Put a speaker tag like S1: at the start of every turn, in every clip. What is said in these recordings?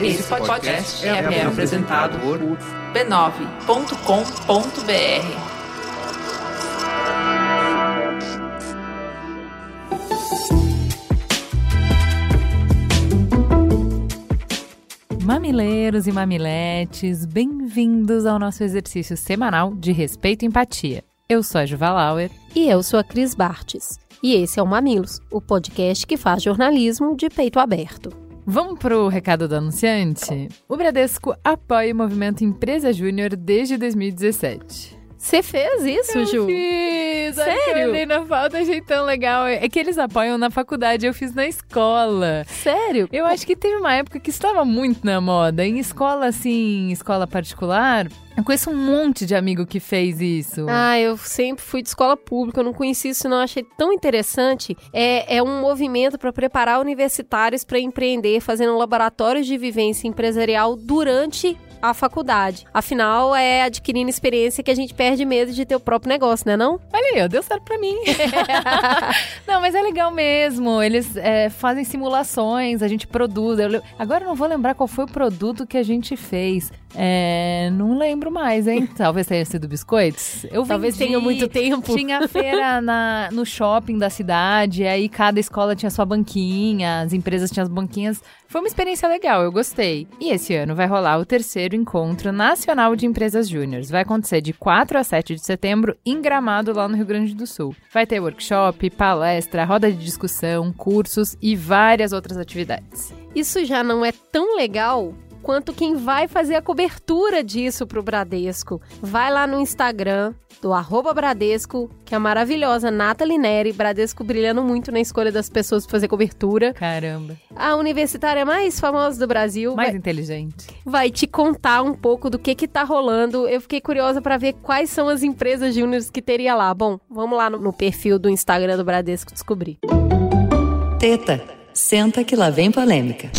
S1: Esse podcast é, é apresentado por b9.com.br.
S2: Mamileiros e mamiletes, bem-vindos ao nosso exercício semanal de respeito e empatia. Eu sou a Juva Lauer.
S3: E eu sou a Cris Bartes. E esse é o Mamilos, o podcast que faz jornalismo de peito aberto.
S2: Vamos pro recado do anunciante? O Bradesco apoia o movimento Empresa Júnior desde 2017.
S3: Você fez isso,
S2: eu
S3: Ju?
S2: Fiz.
S3: Sério?
S2: Eu olhei na falta, achei tão legal. É que eles apoiam na faculdade, eu fiz na escola.
S3: Sério?
S2: Eu acho que teve uma época que estava muito na moda. Em escola, assim, escola particular, eu conheço um monte de amigo que fez isso.
S3: Ah, eu sempre fui de escola pública, eu não conheci isso, não. Achei tão interessante. É, é um movimento para preparar universitários para empreender, fazendo laboratórios de vivência empresarial durante a faculdade. Afinal, é adquirindo experiência que a gente perde medo de ter o próprio negócio, né não?
S2: Olha aí, deu certo pra mim. não, mas é legal mesmo. Eles é, fazem simulações, a gente produz. Eu, agora eu não vou lembrar qual foi o produto que a gente fez. É, não lembro mais, hein? Talvez tenha sido biscoitos.
S3: Eu Talvez vendi, tenha muito tempo.
S2: Tinha feira na, no shopping da cidade, aí cada escola tinha sua banquinha, as empresas tinham as banquinhas. Foi uma experiência legal, eu gostei. E esse ano vai rolar o terceiro encontro nacional de empresas júniores. Vai acontecer de 4 a 7 de setembro em Gramado, lá no Rio Grande do Sul. Vai ter workshop, palestra, roda de discussão, cursos e várias outras atividades.
S3: Isso já não é tão legal quanto quem vai fazer a cobertura disso pro Bradesco. Vai lá no Instagram do arroba Bradesco, que é a maravilhosa Nathalie Neri, Bradesco brilhando muito na escolha das pessoas para fazer cobertura.
S2: Caramba.
S3: A universitária mais famosa do Brasil.
S2: Mais
S3: vai,
S2: inteligente.
S3: Vai te contar um pouco do que que tá rolando. Eu fiquei curiosa para ver quais são as empresas júniores que teria lá. Bom, vamos lá no, no perfil do Instagram do Bradesco descobrir.
S4: Teta, senta que lá vem polêmica.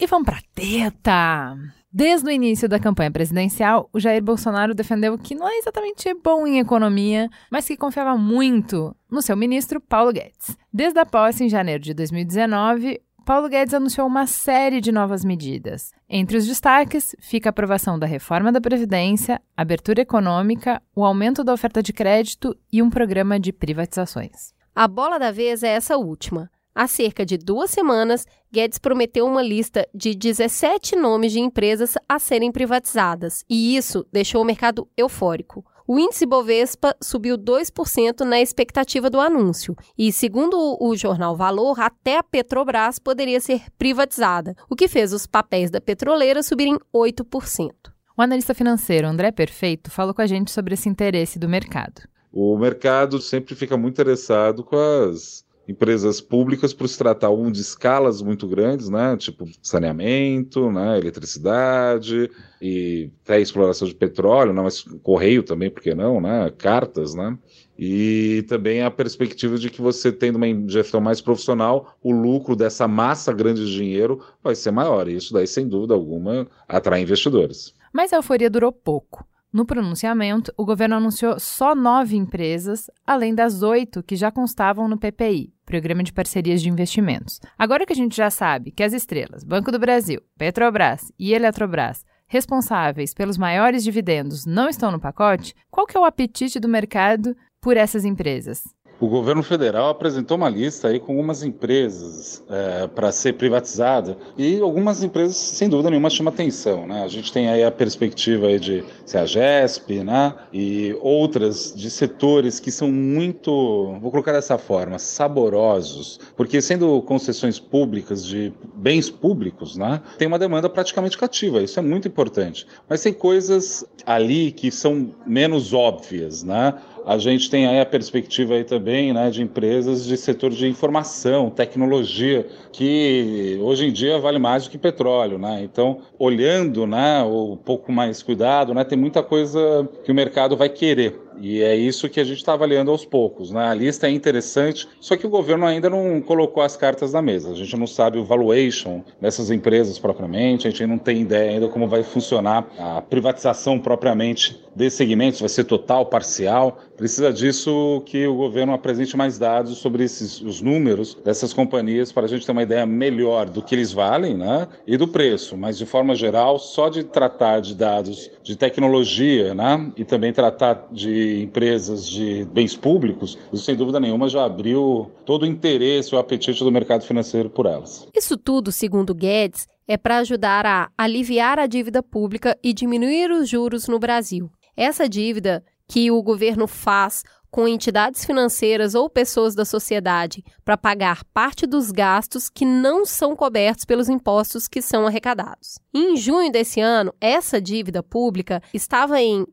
S2: E vamos pra teta! Desde o início da campanha presidencial, o Jair Bolsonaro defendeu que não é exatamente bom em economia, mas que confiava muito no seu ministro Paulo Guedes. Desde a posse em janeiro de 2019, Paulo Guedes anunciou uma série de novas medidas. Entre os destaques fica a aprovação da reforma da Previdência, abertura econômica, o aumento da oferta de crédito e um programa de privatizações.
S3: A bola da vez é essa última. Há cerca de duas semanas, Guedes prometeu uma lista de 17 nomes de empresas a serem privatizadas, e isso deixou o mercado eufórico. O índice Bovespa subiu 2% na expectativa do anúncio, e, segundo o jornal Valor, até a Petrobras poderia ser privatizada, o que fez os papéis da petroleira subirem 8%.
S2: O analista financeiro André Perfeito falou com a gente sobre esse interesse do mercado.
S5: O mercado sempre fica muito interessado com as empresas públicas por se tratar um de escalas muito grandes, né, tipo saneamento, né, eletricidade e até exploração de petróleo, né, mas correio também, por que não, né, cartas, né, e também a perspectiva de que você tendo uma gestão mais profissional, o lucro dessa massa grande de dinheiro vai ser maior, e isso daí, sem dúvida alguma, atrai investidores.
S2: Mas a euforia durou pouco. No pronunciamento, o governo anunciou só nove empresas, além das oito que já constavam no PPI, Programa de Parcerias de Investimentos. Agora que a gente já sabe que as estrelas Banco do Brasil, Petrobras e Eletrobras, responsáveis pelos maiores dividendos, não estão no pacote, qual que é o apetite do mercado por essas empresas?
S5: O governo federal apresentou uma lista aí com algumas empresas é, para ser privatizada e algumas empresas, sem dúvida nenhuma, chamam atenção. Né? A gente tem aí a perspectiva aí de ser a GESP né? e outras de setores que são muito, vou colocar dessa forma, saborosos, porque sendo concessões públicas de bens públicos, né? tem uma demanda praticamente cativa, isso é muito importante. Mas tem coisas ali que são menos óbvias, né? A gente tem aí a perspectiva aí também né, de empresas de setor de informação, tecnologia, que hoje em dia vale mais do que petróleo. Né? Então, olhando né, um pouco mais cuidado, né, tem muita coisa que o mercado vai querer E é isso que a gente está avaliando aos poucos. Né? A lista é interessante, só que o governo ainda não colocou as cartas na mesa. A gente não sabe o valuation dessas empresas propriamente, a gente não tem ideia ainda como vai funcionar a privatização propriamente desse segmento, se vai ser total, parcial. Precisa disso que o governo apresente mais dados sobre esses, os números dessas companhias para a gente ter uma ideia melhor do que eles valem né? e do preço. Mas, de forma geral, só de tratar de dados de tecnologia né? e também tratar de empresas de bens públicos, isso sem dúvida nenhuma já abriu todo o interesse, o apetite do mercado financeiro por elas.
S3: Isso tudo, segundo Guedes, é para ajudar a aliviar a dívida pública e diminuir os juros no Brasil. Essa dívida que o governo faz com entidades financeiras ou pessoas da sociedade para pagar parte dos gastos que não são cobertos pelos impostos que são arrecadados. Em junho desse ano, essa dívida pública estava em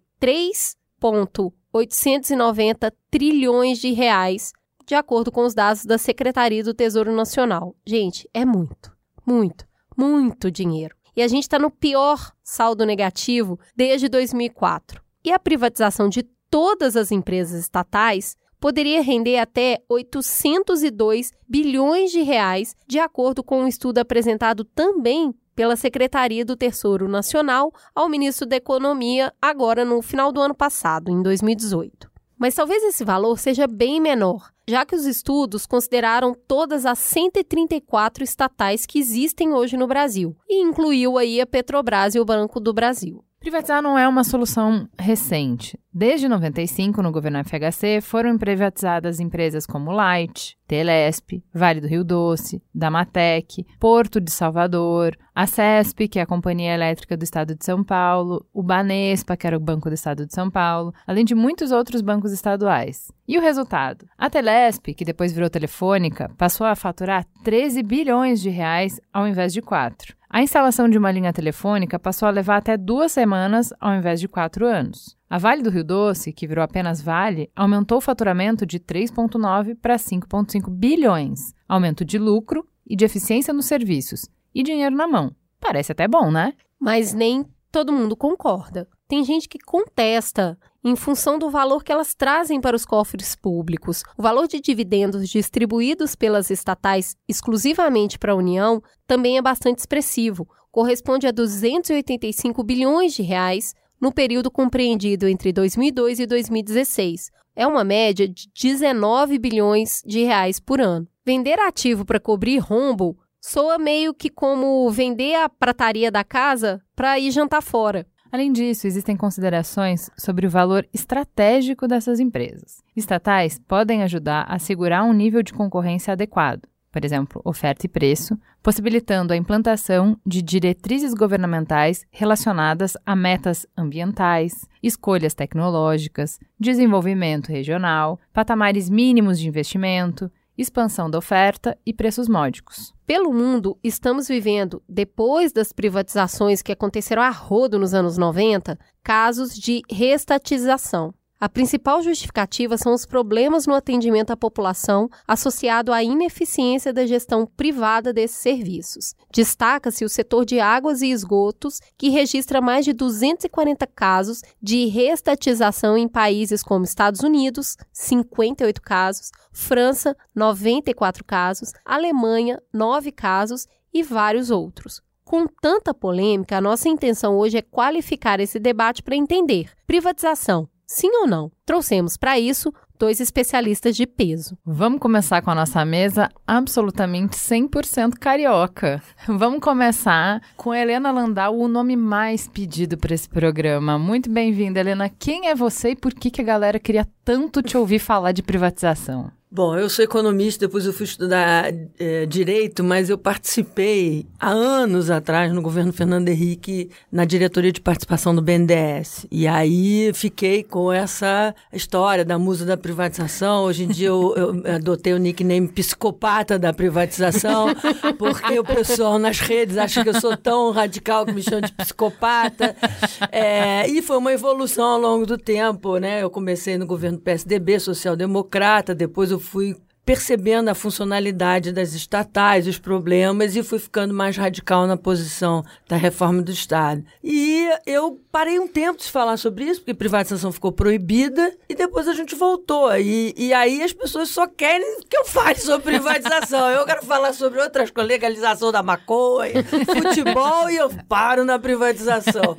S3: 3,890 trilhões de reais, de acordo com os dados da Secretaria do Tesouro Nacional. Gente, é muito, muito, muito dinheiro. E a gente está no pior saldo negativo desde 2004. E a privatização de todas as empresas estatais poderia render até 802 bilhões de reais, de acordo com um estudo apresentado também pela Secretaria do Tesouro Nacional ao ministro da Economia agora no final do ano passado, em 2018. Mas talvez esse valor seja bem menor, já que os estudos consideraram todas as 134 estatais que existem hoje no Brasil e incluiu aí a Petrobras e o Banco do Brasil.
S2: Privatizar não é uma solução recente. Desde 95, no governo FHC, foram privatizadas empresas como Light, Telesp, Vale do Rio Doce, Damatec, Porto de Salvador, a CESP, que é a Companhia Elétrica do Estado de São Paulo, o Banespa, que era o Banco do Estado de São Paulo, além de muitos outros bancos estaduais. E o resultado? A Telesp, que depois virou Telefônica, passou a faturar 13 bilhões de reais ao invés de 4. A instalação de uma linha telefônica passou a levar até duas semanas ao invés de quatro anos. A Vale do Rio Doce, que virou apenas Vale, aumentou o faturamento de 3,9 para 5,5 bilhões, aumento de lucro e de eficiência nos serviços, e dinheiro na mão. Parece até bom, né?
S3: Mas nem todo mundo concorda. Tem gente que contesta em função do valor que elas trazem para os cofres públicos. O valor de dividendos distribuídos pelas estatais exclusivamente para a União também é bastante expressivo, corresponde a 285 bilhões de reais no período compreendido entre 2002 e 2016. É uma média de 19 bilhões de reais por ano. Vender ativo para cobrir rombo soa meio que como vender a prataria da casa para ir jantar fora.
S2: Além disso, existem considerações sobre o valor estratégico dessas empresas. Estatais podem ajudar a assegurar um nível de concorrência adequado, por exemplo, oferta e preço, possibilitando a implantação de diretrizes governamentais relacionadas a metas ambientais, escolhas tecnológicas, desenvolvimento regional, patamares mínimos de investimento, expansão da oferta e preços módicos.
S3: Pelo mundo, estamos vivendo, depois das privatizações que aconteceram a rodo nos anos 90, casos de restatização. A principal justificativa são os problemas no atendimento à população associado à ineficiência da gestão privada desses serviços. Destaca-se o setor de águas e esgotos, que registra mais de 240 casos de restatização em países como Estados Unidos, 58 casos, França, 94 casos, Alemanha, 9 casos e vários outros. Com tanta polêmica, a nossa intenção hoje é qualificar esse debate para entender privatização Sim ou não? Trouxemos para isso dois especialistas de peso.
S2: Vamos começar com a nossa mesa absolutamente 100% carioca. Vamos começar com Helena Landau, o nome mais pedido para esse programa. Muito bem-vinda, Helena. Quem é você e por que, que a galera queria tanto te ouvir falar de privatização?
S6: Bom, eu sou economista, depois eu fui estudar é, direito, mas eu participei há anos atrás no governo Fernando Henrique na diretoria de participação do BNDES. E aí fiquei com essa história da musa da privatização. Hoje em dia eu, eu adotei o nickname psicopata da privatização, porque o pessoal nas redes acha que eu sou tão radical que me chama de psicopata. É, e foi uma evolução ao longo do tempo, né? Eu comecei no governo PSDB, social-democrata, depois eu fui percebendo a funcionalidade das estatais, os problemas, e fui ficando mais radical na posição da reforma do Estado. E eu parei um tempo de falar sobre isso, porque privatização ficou proibida, e depois a gente voltou. E, e aí as pessoas só querem que eu fale sobre privatização. eu quero falar sobre outras coisas, legalização da maconha, futebol, e eu paro na privatização.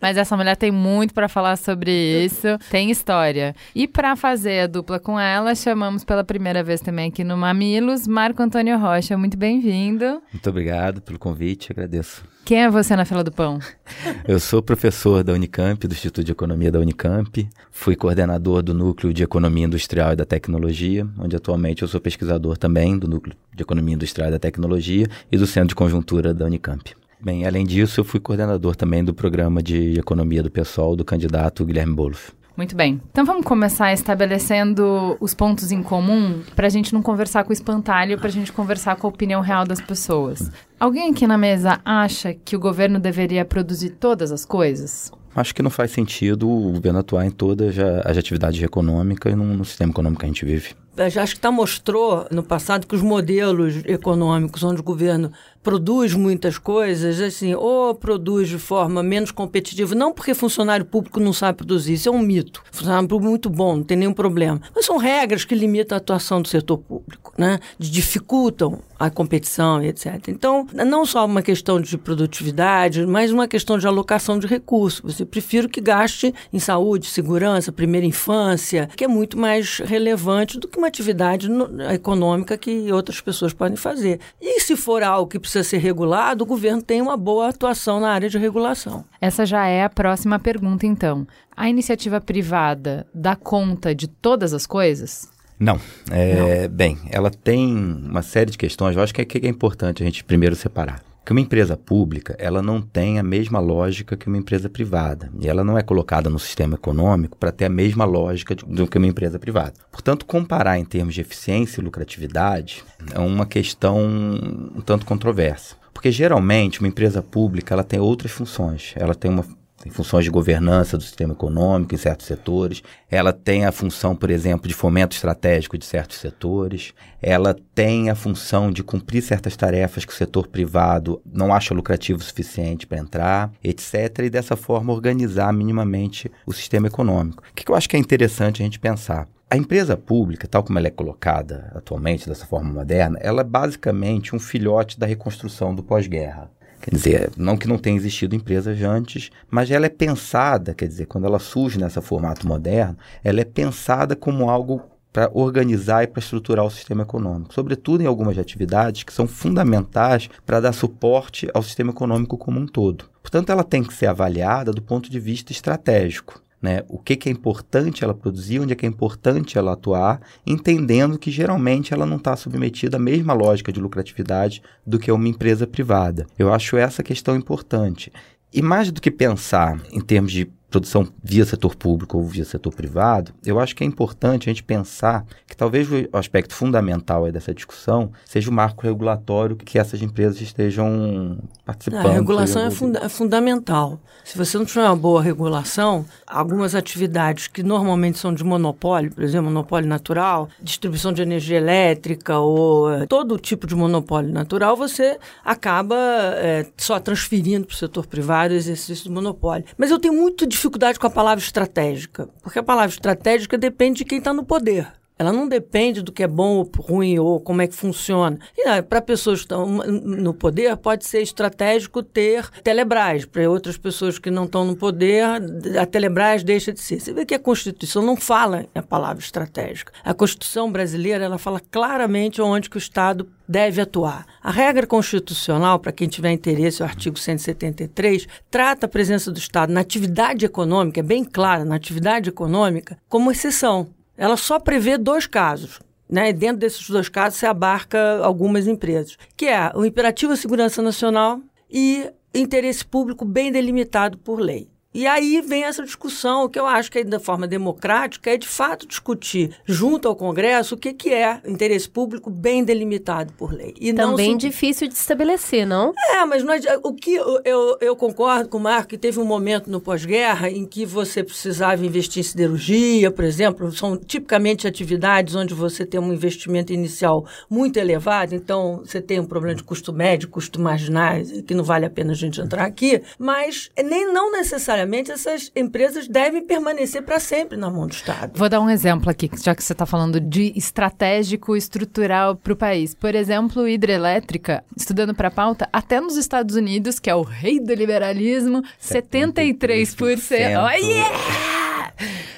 S2: Mas essa mulher tem muito para falar sobre isso, tem história. E para fazer a dupla com ela, chamamos pela primeira vez também aqui no Mamilos, Marco Antônio Rocha. Muito bem-vindo.
S7: Muito obrigado pelo convite, agradeço.
S2: Quem é você na fila do pão?
S7: Eu sou professor da Unicamp, do Instituto de Economia da Unicamp. Fui coordenador do Núcleo de Economia Industrial e da Tecnologia, onde atualmente eu sou pesquisador também do Núcleo de Economia Industrial e da Tecnologia e do Centro de Conjuntura da Unicamp. Bem, além disso, eu fui coordenador também do programa de economia do pessoal do candidato Guilherme Boulos.
S2: Muito bem. Então vamos começar estabelecendo os pontos em comum para a gente não conversar com o espantalho, para a gente conversar com a opinião real das pessoas. Alguém aqui na mesa acha que o governo deveria produzir todas as coisas?
S7: Acho que não faz sentido o governo atuar em todas as atividades econômicas no, no sistema econômico que a gente vive.
S6: Acho que tá mostrou no passado que os modelos econômicos onde o governo produz muitas coisas, assim, ou produz de forma menos competitiva, não porque funcionário público não sabe produzir, isso é um mito. Funcionário público é muito bom, não tem nenhum problema. Mas são regras que limitam a atuação do setor público, né? Dificultam a competição etc. Então, não só uma questão de produtividade, mas uma questão de alocação de recursos. Você prefiro que gaste em saúde, segurança, primeira infância, que é muito mais relevante do que uma atividade econômica que outras pessoas podem fazer. E se for algo que precisa ser regulado, o governo tem uma boa atuação na área de regulação.
S2: Essa já é a próxima pergunta, então. A iniciativa privada dá conta de todas as coisas?
S7: Não. É, Não. Bem, ela tem uma série de questões. Eu acho que é, que é importante a gente primeiro separar que uma empresa pública ela não tem a mesma lógica que uma empresa privada e ela não é colocada no sistema econômico para ter a mesma lógica do que uma empresa privada. Portanto, comparar em termos de eficiência e lucratividade é uma questão um tanto controversa, porque geralmente uma empresa pública ela tem outras funções. Ela tem uma tem funções de governança do sistema econômico em certos setores, ela tem a função, por exemplo, de fomento estratégico de certos setores, ela tem a função de cumprir certas tarefas que o setor privado não acha lucrativo o suficiente para entrar, etc., e dessa forma organizar minimamente o sistema econômico. O que eu acho que é interessante a gente pensar? A empresa pública, tal como ela é colocada atualmente, dessa forma moderna, ela é basicamente um filhote da reconstrução do pós-guerra. Quer dizer, não que não tenha existido empresas antes, mas ela é pensada, quer dizer, quando ela surge nesse formato moderno, ela é pensada como algo para organizar e para estruturar o sistema econômico, sobretudo em algumas atividades que são fundamentais para dar suporte ao sistema econômico como um todo. Portanto, ela tem que ser avaliada do ponto de vista estratégico né? O que, que é importante ela produzir, onde é que é importante ela atuar, entendendo que geralmente ela não está submetida à mesma lógica de lucratividade do que uma empresa privada. Eu acho essa questão importante. E mais do que pensar em termos de produção via setor público ou via setor privado, eu acho que é importante a gente pensar que talvez o aspecto fundamental dessa discussão seja o marco regulatório que essas empresas estejam participando.
S6: A regulação é, funda é fundamental. Se você não tiver uma boa regulação, algumas atividades que normalmente são de monopólio, por exemplo, monopólio natural, distribuição de energia elétrica ou é, todo tipo de monopólio natural, você acaba é, só transferindo para o setor privado o exercício do monopólio. Mas eu tenho muito dificuldade com a palavra estratégica, porque a palavra estratégica depende de quem está no poder. Ela não depende do que é bom ou ruim ou como é que funciona. E ah, para pessoas que estão no poder, pode ser estratégico ter Telebrás. Para outras pessoas que não estão no poder, a Telebrás deixa de ser. Você vê que a Constituição não fala a palavra estratégica. A Constituição brasileira ela fala claramente onde que o Estado deve atuar. A regra constitucional, para quem tiver interesse, o artigo 173, trata a presença do Estado na atividade econômica, é bem clara, na atividade econômica, como exceção ela só prevê dois casos. Né? Dentro desses dois casos, se abarca algumas empresas, que é o imperativo à segurança nacional e interesse público bem delimitado por lei. E aí vem essa discussão, que eu acho que é da forma democrática, é de fato discutir junto ao Congresso o que, que é interesse público bem delimitado por lei.
S3: E Também não difícil de estabelecer, não?
S6: É, mas nós, o que eu, eu, eu concordo com o Marco que teve um momento no pós-guerra em que você precisava investir em siderurgia, por exemplo, são tipicamente atividades onde você tem um investimento inicial muito elevado, então você tem um problema de custo médio, custo marginais, que não vale a pena a gente entrar aqui, mas nem não necessariamente essas empresas devem permanecer para sempre na mão do Estado.
S2: Vou dar um exemplo aqui, já que você está falando de estratégico estrutural para o país. Por exemplo, hidrelétrica, estudando para a pauta, até nos Estados Unidos, que é o rei do liberalismo, 73%. 73%. Oh, yeah!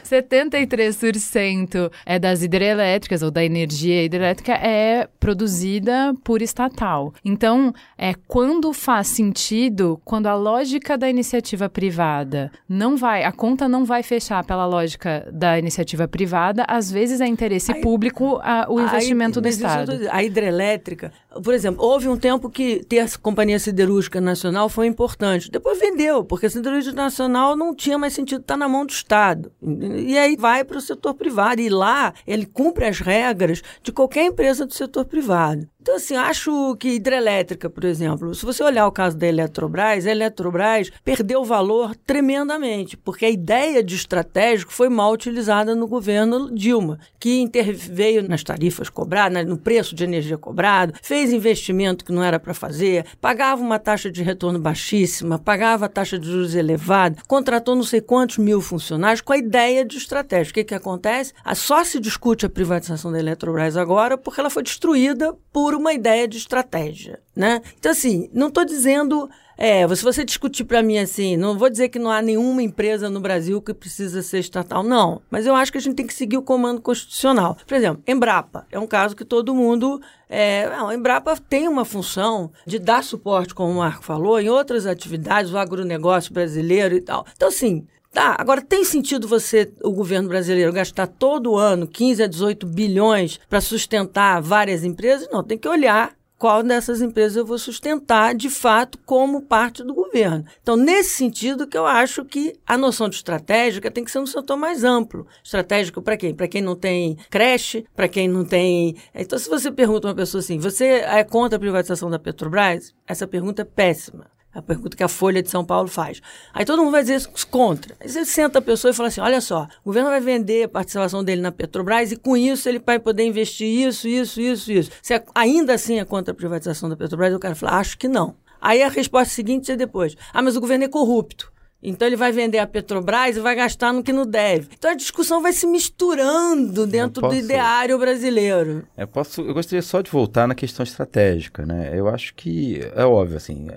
S2: 73% é das hidrelétricas ou da energia hidrelétrica é produzida por estatal. Então, é quando faz sentido, quando a lógica da iniciativa privada não vai, a conta não vai fechar pela lógica da iniciativa privada, às vezes é interesse público a, o investimento a, do Estado.
S6: a hidrelétrica, por exemplo, houve um tempo que ter a Companhia Siderúrgica Nacional foi importante. Depois vendeu, porque a Siderúrgica Nacional não tinha mais sentido estar na mão do Estado. E aí vai para o setor privado. E lá ele cumpre as regras de qualquer empresa do setor privado privado. Então, assim, acho que hidrelétrica, por exemplo, se você olhar o caso da Eletrobras, a Eletrobras perdeu valor tremendamente, porque a ideia de estratégico foi mal utilizada no governo Dilma, que interveio nas tarifas cobradas, no preço de energia cobrado, fez investimento que não era para fazer, pagava uma taxa de retorno baixíssima, pagava taxa de juros elevada, contratou não sei quantos mil funcionários com a ideia de estratégia. O que, que acontece? Só se discute a privatização da Eletrobras agora porque ela foi destruída por uma ideia de estratégia, né? Então, assim, não estou dizendo... É, se você discutir para mim assim, não vou dizer que não há nenhuma empresa no Brasil que precisa ser estatal, não. Mas eu acho que a gente tem que seguir o comando constitucional. Por exemplo, Embrapa é um caso que todo mundo. É, não, a Embrapa tem uma função de dar suporte, como o Marco falou, em outras atividades, o agronegócio brasileiro e tal. Então, assim, Tá, agora tem sentido você, o governo brasileiro, gastar todo ano 15 a 18 bilhões para sustentar várias empresas? Não, tem que olhar qual dessas empresas eu vou sustentar de fato como parte do governo. Então, nesse sentido que eu acho que a noção de estratégica tem que ser um setor mais amplo. Estratégico para quem? Para quem não tem creche, para quem não tem. Então, se você pergunta uma pessoa assim, você é contra a privatização da Petrobras? Essa pergunta é péssima. A pergunta que a Folha de São Paulo faz. Aí todo mundo vai dizer contra. Aí você senta a pessoa e fala assim: olha só, o governo vai vender a participação dele na Petrobras e com isso ele vai poder investir isso, isso, isso, isso. Se é, ainda assim é contra a privatização da Petrobras, o cara fala: acho que não. Aí a resposta seguinte é depois: ah, mas o governo é corrupto. Então ele vai vender a Petrobras e vai gastar no que não deve. Então a discussão vai se misturando dentro posso, do ideário brasileiro.
S7: Eu, posso, eu gostaria só de voltar na questão estratégica, né? Eu acho que é óbvio assim,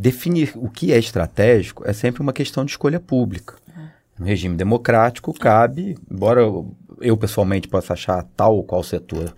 S7: definir o que é estratégico é sempre uma questão de escolha pública. No regime democrático cabe, embora eu pessoalmente possa achar tal ou qual setor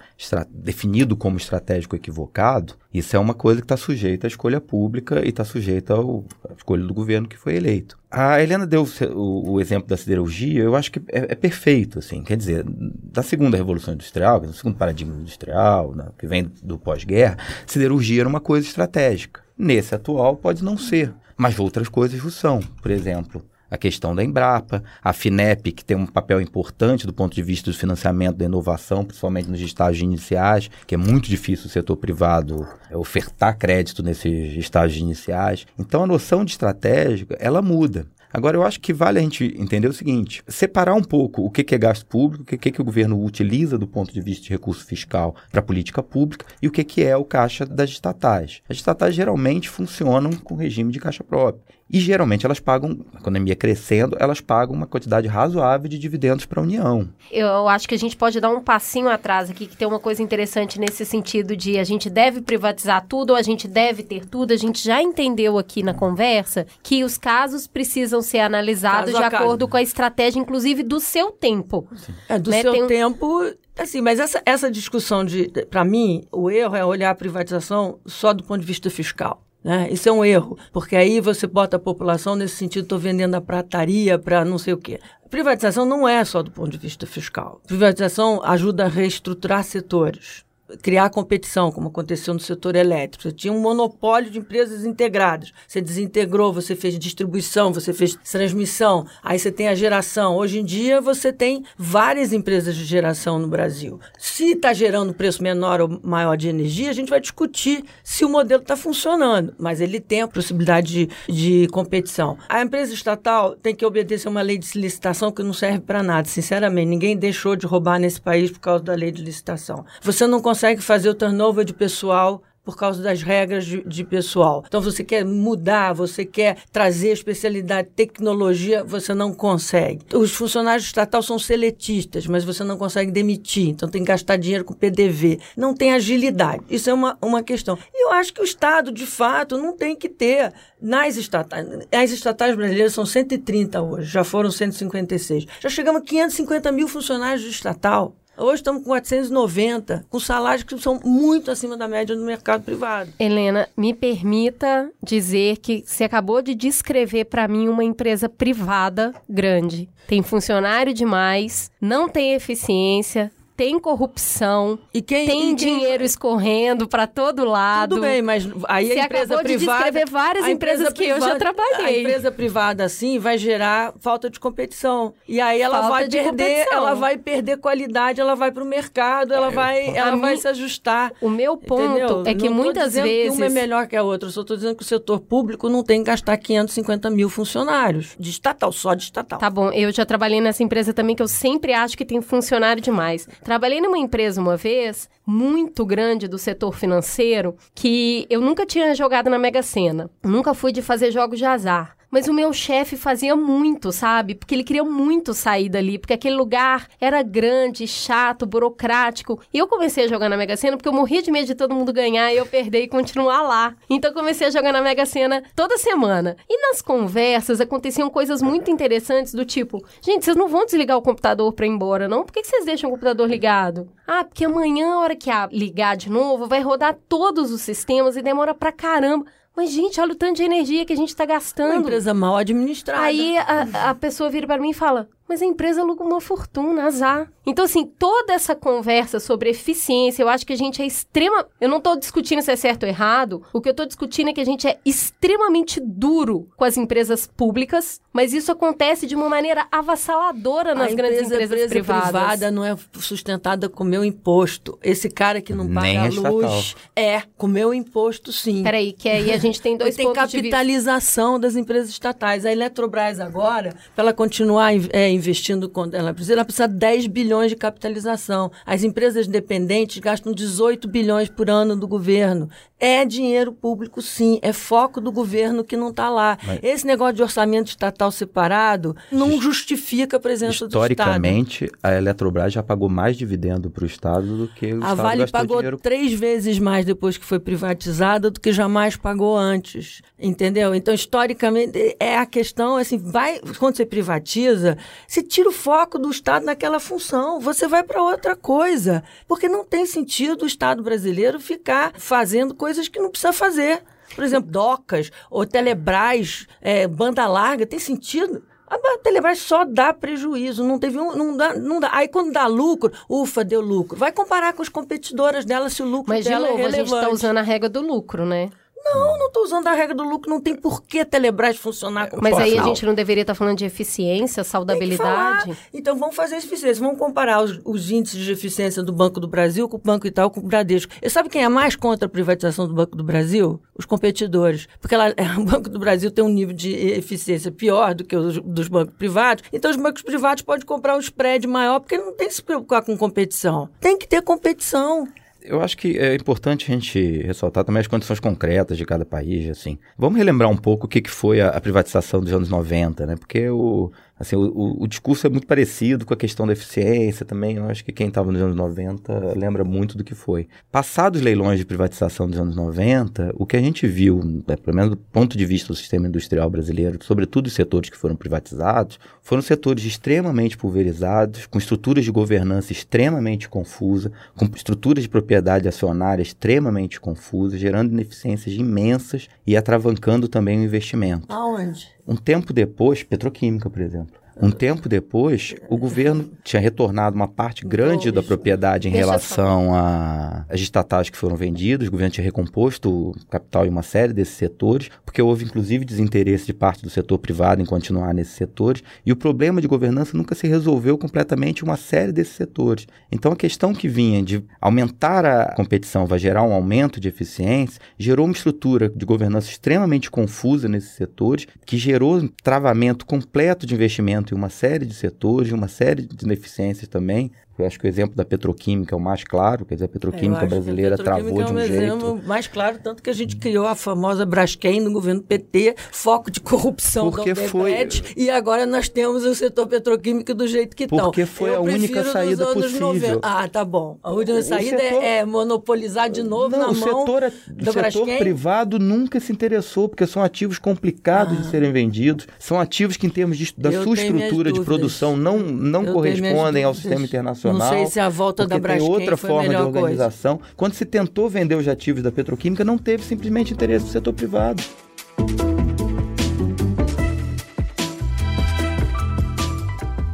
S7: definido como estratégico equivocado, isso é uma coisa que está sujeita à escolha pública e está sujeita ao, à escolha do governo que foi eleito. A Helena deu o, o exemplo da siderurgia, eu acho que é, é, perfeito, assim, quer dizer, da segunda revolução industrial, do segundo paradigma industrial, né, que vem do pós-guerra, siderurgia era uma coisa estratégica. Nesse atual pode não ser, mas outras coisas o são. Por exemplo, a questão da Embrapa, a FINEP, que tem um papel importante do ponto de vista do financiamento da inovação, principalmente nos estágios iniciais, que é muito difícil o setor privado ofertar crédito nesses estágios iniciais. Então, a noção de estratégica, ela muda. Agora, eu acho que vale a gente entender o seguinte: separar um pouco o que é gasto público, o que, que o governo utiliza do ponto de vista de recurso fiscal para política pública e o que é o caixa das estatais. As estatais geralmente funcionam com regime de caixa próprio. E geralmente elas pagam, a economia crescendo, elas pagam uma quantidade razoável de dividendos para a União.
S3: Eu acho que a gente pode dar um passinho atrás aqui, que tem uma coisa interessante nesse sentido de a gente deve privatizar tudo ou a gente deve ter tudo. A gente já entendeu aqui na conversa que os casos precisam ser analisados caso de acordo com a estratégia, inclusive do seu tempo.
S6: É, do né? seu tem... tempo Assim, mas essa, essa discussão de, para mim, o erro é olhar a privatização só do ponto de vista fiscal. Né? Isso é um erro, porque aí você bota a população nesse sentido, estou vendendo a prataria para não sei o quê. Privatização não é só do ponto de vista fiscal. Privatização ajuda a reestruturar setores. Criar competição, como aconteceu no setor elétrico. Você tinha um monopólio de empresas integradas. Você desintegrou, você fez distribuição, você fez transmissão, aí você tem a geração. Hoje em dia você tem várias empresas de geração no Brasil. Se está gerando preço menor ou maior de energia, a gente vai discutir se o modelo está funcionando, mas ele tem a possibilidade de, de competição. A empresa estatal tem que obedecer uma lei de licitação que não serve para nada, sinceramente. Ninguém deixou de roubar nesse país por causa da lei de licitação. Você não consegue consegue fazer o turnover de pessoal por causa das regras de, de, pessoal. Então, você quer mudar, você quer trazer especialidade, tecnologia, você não consegue. Os funcionários estatais são seletistas, mas você não consegue demitir, então tem que gastar dinheiro com PDV. Não tem agilidade. Isso é uma, uma questão. E eu acho que o Estado, de fato, não tem que ter nas estatais. As estatais brasileiras são 130 hoje, já foram 156. Já chegamos a 550 mil funcionários de estatal. Hoje estamos com 490, com salários que são muito acima da média no mercado privado.
S3: Helena, me permita dizer que você acabou de descrever para mim uma empresa privada grande. Tem funcionário demais, não tem eficiência, tem corrupção,
S6: e quem,
S3: tem
S6: e quem...
S3: dinheiro escorrendo para todo lado.
S6: Tudo bem, mas aí
S3: Você
S6: a empresa
S3: acabou
S6: privada.
S3: de descrever várias empresas que
S6: privada,
S3: eu já trabalhei.
S6: A empresa privada assim vai gerar falta de competição. E aí ela
S3: Falta
S6: vai
S3: de
S6: perder,
S3: competição.
S6: ela vai perder qualidade, ela vai para o mercado, ela vai, ela
S3: A
S6: vai
S3: mim-
S6: se ajustar.
S3: O meu ponto
S6: Entendeu?
S3: é que
S6: Não
S3: muitas vezes
S6: que uma é melhor que a outra, eu só estou dizendo que o setor público não tem que gastar 550 mil funcionários. De estatal, só de estatal.
S3: Tá bom, eu já trabalhei nessa empresa também que eu sempre acho que tem funcionário demais. Trabalhei numa empresa uma vez, muito grande do setor financeiro, que eu nunca tinha jogado na Mega Sena. Nunca fui de fazer jogos de azar. Mas o meu chefe fazia muito, sabe? Porque ele queria muito sair dali, porque aquele lugar era grande, chato, burocrático. E eu comecei a jogar na Mega Sena porque eu morria de medo de todo mundo ganhar e eu perder e continuar lá. Então eu comecei a jogar na Mega Sena toda semana. E nas conversas aconteciam coisas muito interessantes do tipo: gente, vocês não vão desligar o computador pra ir embora, não? Por que que vocês deixam o computador ligado? Ah, porque amanhã, a hora que a ligar de novo, vai rodar todos os sistemas e demora pra caramba. Mas, gente, olha o tanto de energia que a gente tá
S6: Uma
S3: gastando.
S6: empresa mal administrada.
S3: Aí a, a pessoa vira para mim e fala: Mas a empresa aluga uma fortuna, azar. Então, assim, toda essa conversa sobre eficiência, eu acho que a gente é extrema. Eu não tô discutindo se é certo ou errado. O que eu tô discutindo é que a gente é extremamente duro com as empresas públicas, mas isso acontece de uma maneira avassaladora nas
S6: a
S3: grandes
S6: empresa,
S3: empresas
S6: empresa
S3: privadas.
S6: privada não é sustentada com meu imposto. Esse cara que não
S7: Nem
S6: paga
S7: a estatal.
S6: luz é com meu imposto, sim.
S3: Peraí, que aí a gente tem dois
S6: tem
S3: pontos de vista.
S6: capitalização das empresas estatais. A Eletrobras agora, para ela continuar é, investindo quando ela precisa, ela precisa de 10 bilhões de capitalização. As empresas dependentes gastam 18 bilhões por ano do governo. É dinheiro público, sim. É foco do governo que não está lá. Esse negócio de orçamento estatal separado não justifica a presença do Estado.
S7: Historicamente, a Eletrobras já pagou mais dividendo para o Estado do que o
S6: A
S7: Estado
S6: Vale
S7: gastou
S6: pagou
S7: dinheiro.
S6: três vezes mais depois que foi privatizada do que jamais pagou antes, entendeu? Então, historicamente, é a questão, assim, vai, quando você privatiza, você tira o foco do Estado naquela função, você vai para outra coisa, porque não tem sentido o Estado brasileiro ficar fazendo coisas que não precisa fazer. Por exemplo, docas ou Telebrás, é, banda larga, tem sentido? A Telebrás só dá prejuízo, não teve um, não dá, não dá. Aí quando dá lucro, ufa, deu lucro. Vai comparar com as competidoras dela se o lucro
S3: Mas, de
S6: dela
S3: novo,
S6: é
S3: a gente
S6: relevante.
S3: tá usando a regra do lucro, né?
S6: Não, não estou usando a regra do lucro, não tem por que Telebrás funcionar como
S3: Mas aí a gente não deveria estar falando de eficiência, saudabilidade?
S6: Então vamos fazer eficiência. Vamos comparar os, os índices de eficiência do Banco do Brasil com o Banco Itaú com o Bradesco. E sabe quem é mais contra a privatização do Banco do Brasil? Os competidores. Porque ela- o Banco do Brasil tem um nível de eficiência pior do que os dos bancos privados. Então os bancos privados podem comprar um spread maior porque não tem que se preocupar com competição. Tem que ter competição.
S7: Eu acho que é importante a gente ressaltar também as condições concretas de cada país, assim. Vamos relembrar um pouco o que, que foi a, a privatização dos anos 90, né? Porque o, assim, o, o- discurso é muito parecido com a questão da eficiência também. Eu acho que quem estava nos anos 90 lembra muito do que foi. Passados os leilões de privatização dos anos 90, o que a gente viu, né, pelo menos do ponto de vista do sistema industrial brasileiro, sobretudo os setores que foram privatizados, foram setores extremamente pulverizados, com estruturas de governança extremamente confusas, com estruturas de propriedade acionária extremamente confusas, gerando ineficiências imensas e atravancando também o investimento.
S6: Aonde?
S7: Um tempo depois, petroquímica, por exemplo. Um tempo depois, o governo tinha retornado uma parte grande da propriedade em relação às estatais que foram vendidas. O governo tinha recomposto o capital em uma série desses setores, porque houve inclusive desinteresse de parte do setor privado em continuar nesses setores. E o problema de governança nunca se resolveu completamente em uma série desses setores. Então a questão que vinha de aumentar a competição vai gerar um aumento de eficiência, gerou uma estrutura de governança extremamente confusa nesses setores, que gerou um travamento completo de investimento em uma série de setores, uma série de ineficiências também. Eu acho que o exemplo da petroquímica é o mais claro, quer dizer, a
S6: Eu
S7: petroquímica
S6: que a
S7: brasileira
S6: petroquímica
S7: travou de um
S6: é um
S7: jeito.
S6: exemplo mais claro, tanto que a gente criou a famosa Braskem no governo PT, foco de corrupção
S7: Porque
S6: da
S7: foi-
S6: e agora nós temos o setor petroquímico do jeito que está.
S7: Porque foi a única saída possível.
S6: Ah, tá bom. A única
S7: O
S6: saída é-
S7: setor-
S6: é, monopolizar de novo
S7: Não,
S6: na
S7: o
S6: mão
S7: setor, o
S6: da
S7: setor
S6: Braskem.
S7: privado nunca se interessou, porque são ativos complicados de serem vendidos, são ativos que, em termos de, da
S6: Ah. Eu
S7: sua estrutura de produção, não, não
S6: Eu
S7: correspondem ao sistema internacional.
S6: Não sei se a volta da
S7: porque tem
S6: Braskem
S7: outra
S6: foi a
S7: forma de
S6: melhor coisa.
S7: organização. Quando se tentou vender os ativos da petroquímica, não teve simplesmente interesse do setor privado.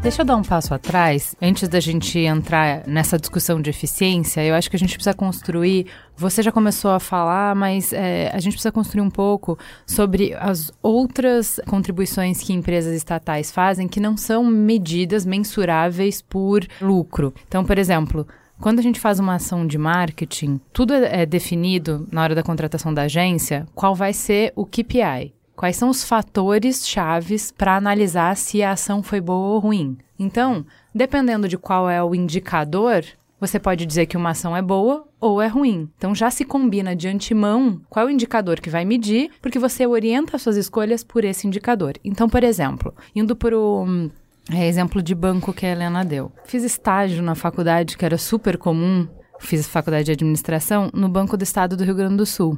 S2: Deixa eu dar um passo atrás. Antes da gente entrar nessa discussão de eficiência, eu acho que a gente precisa construir. Você já começou a falar, mas é, a gente precisa construir um pouco sobre as outras contribuições que empresas estatais fazem que não são medidas mensuráveis por lucro. Então, por exemplo. Quando a gente faz uma ação de marketing, tudo é é definido na hora da contratação da agência qual vai ser o KPI. Quais são os fatores chaves para analisar se a ação foi boa ou ruim? Então, dependendo de qual é o indicador, você pode dizer que uma ação é boa ou é ruim. Então, já se combina de antemão qual é o indicador que vai medir, porque você orienta as suas escolhas por esse indicador. Então, por exemplo, indo para o é, exemplo de banco que a Helena deu. Fiz estágio na faculdade que era super comum, fiz faculdade de administração, no Banco do Estado do Rio Grande do Sul.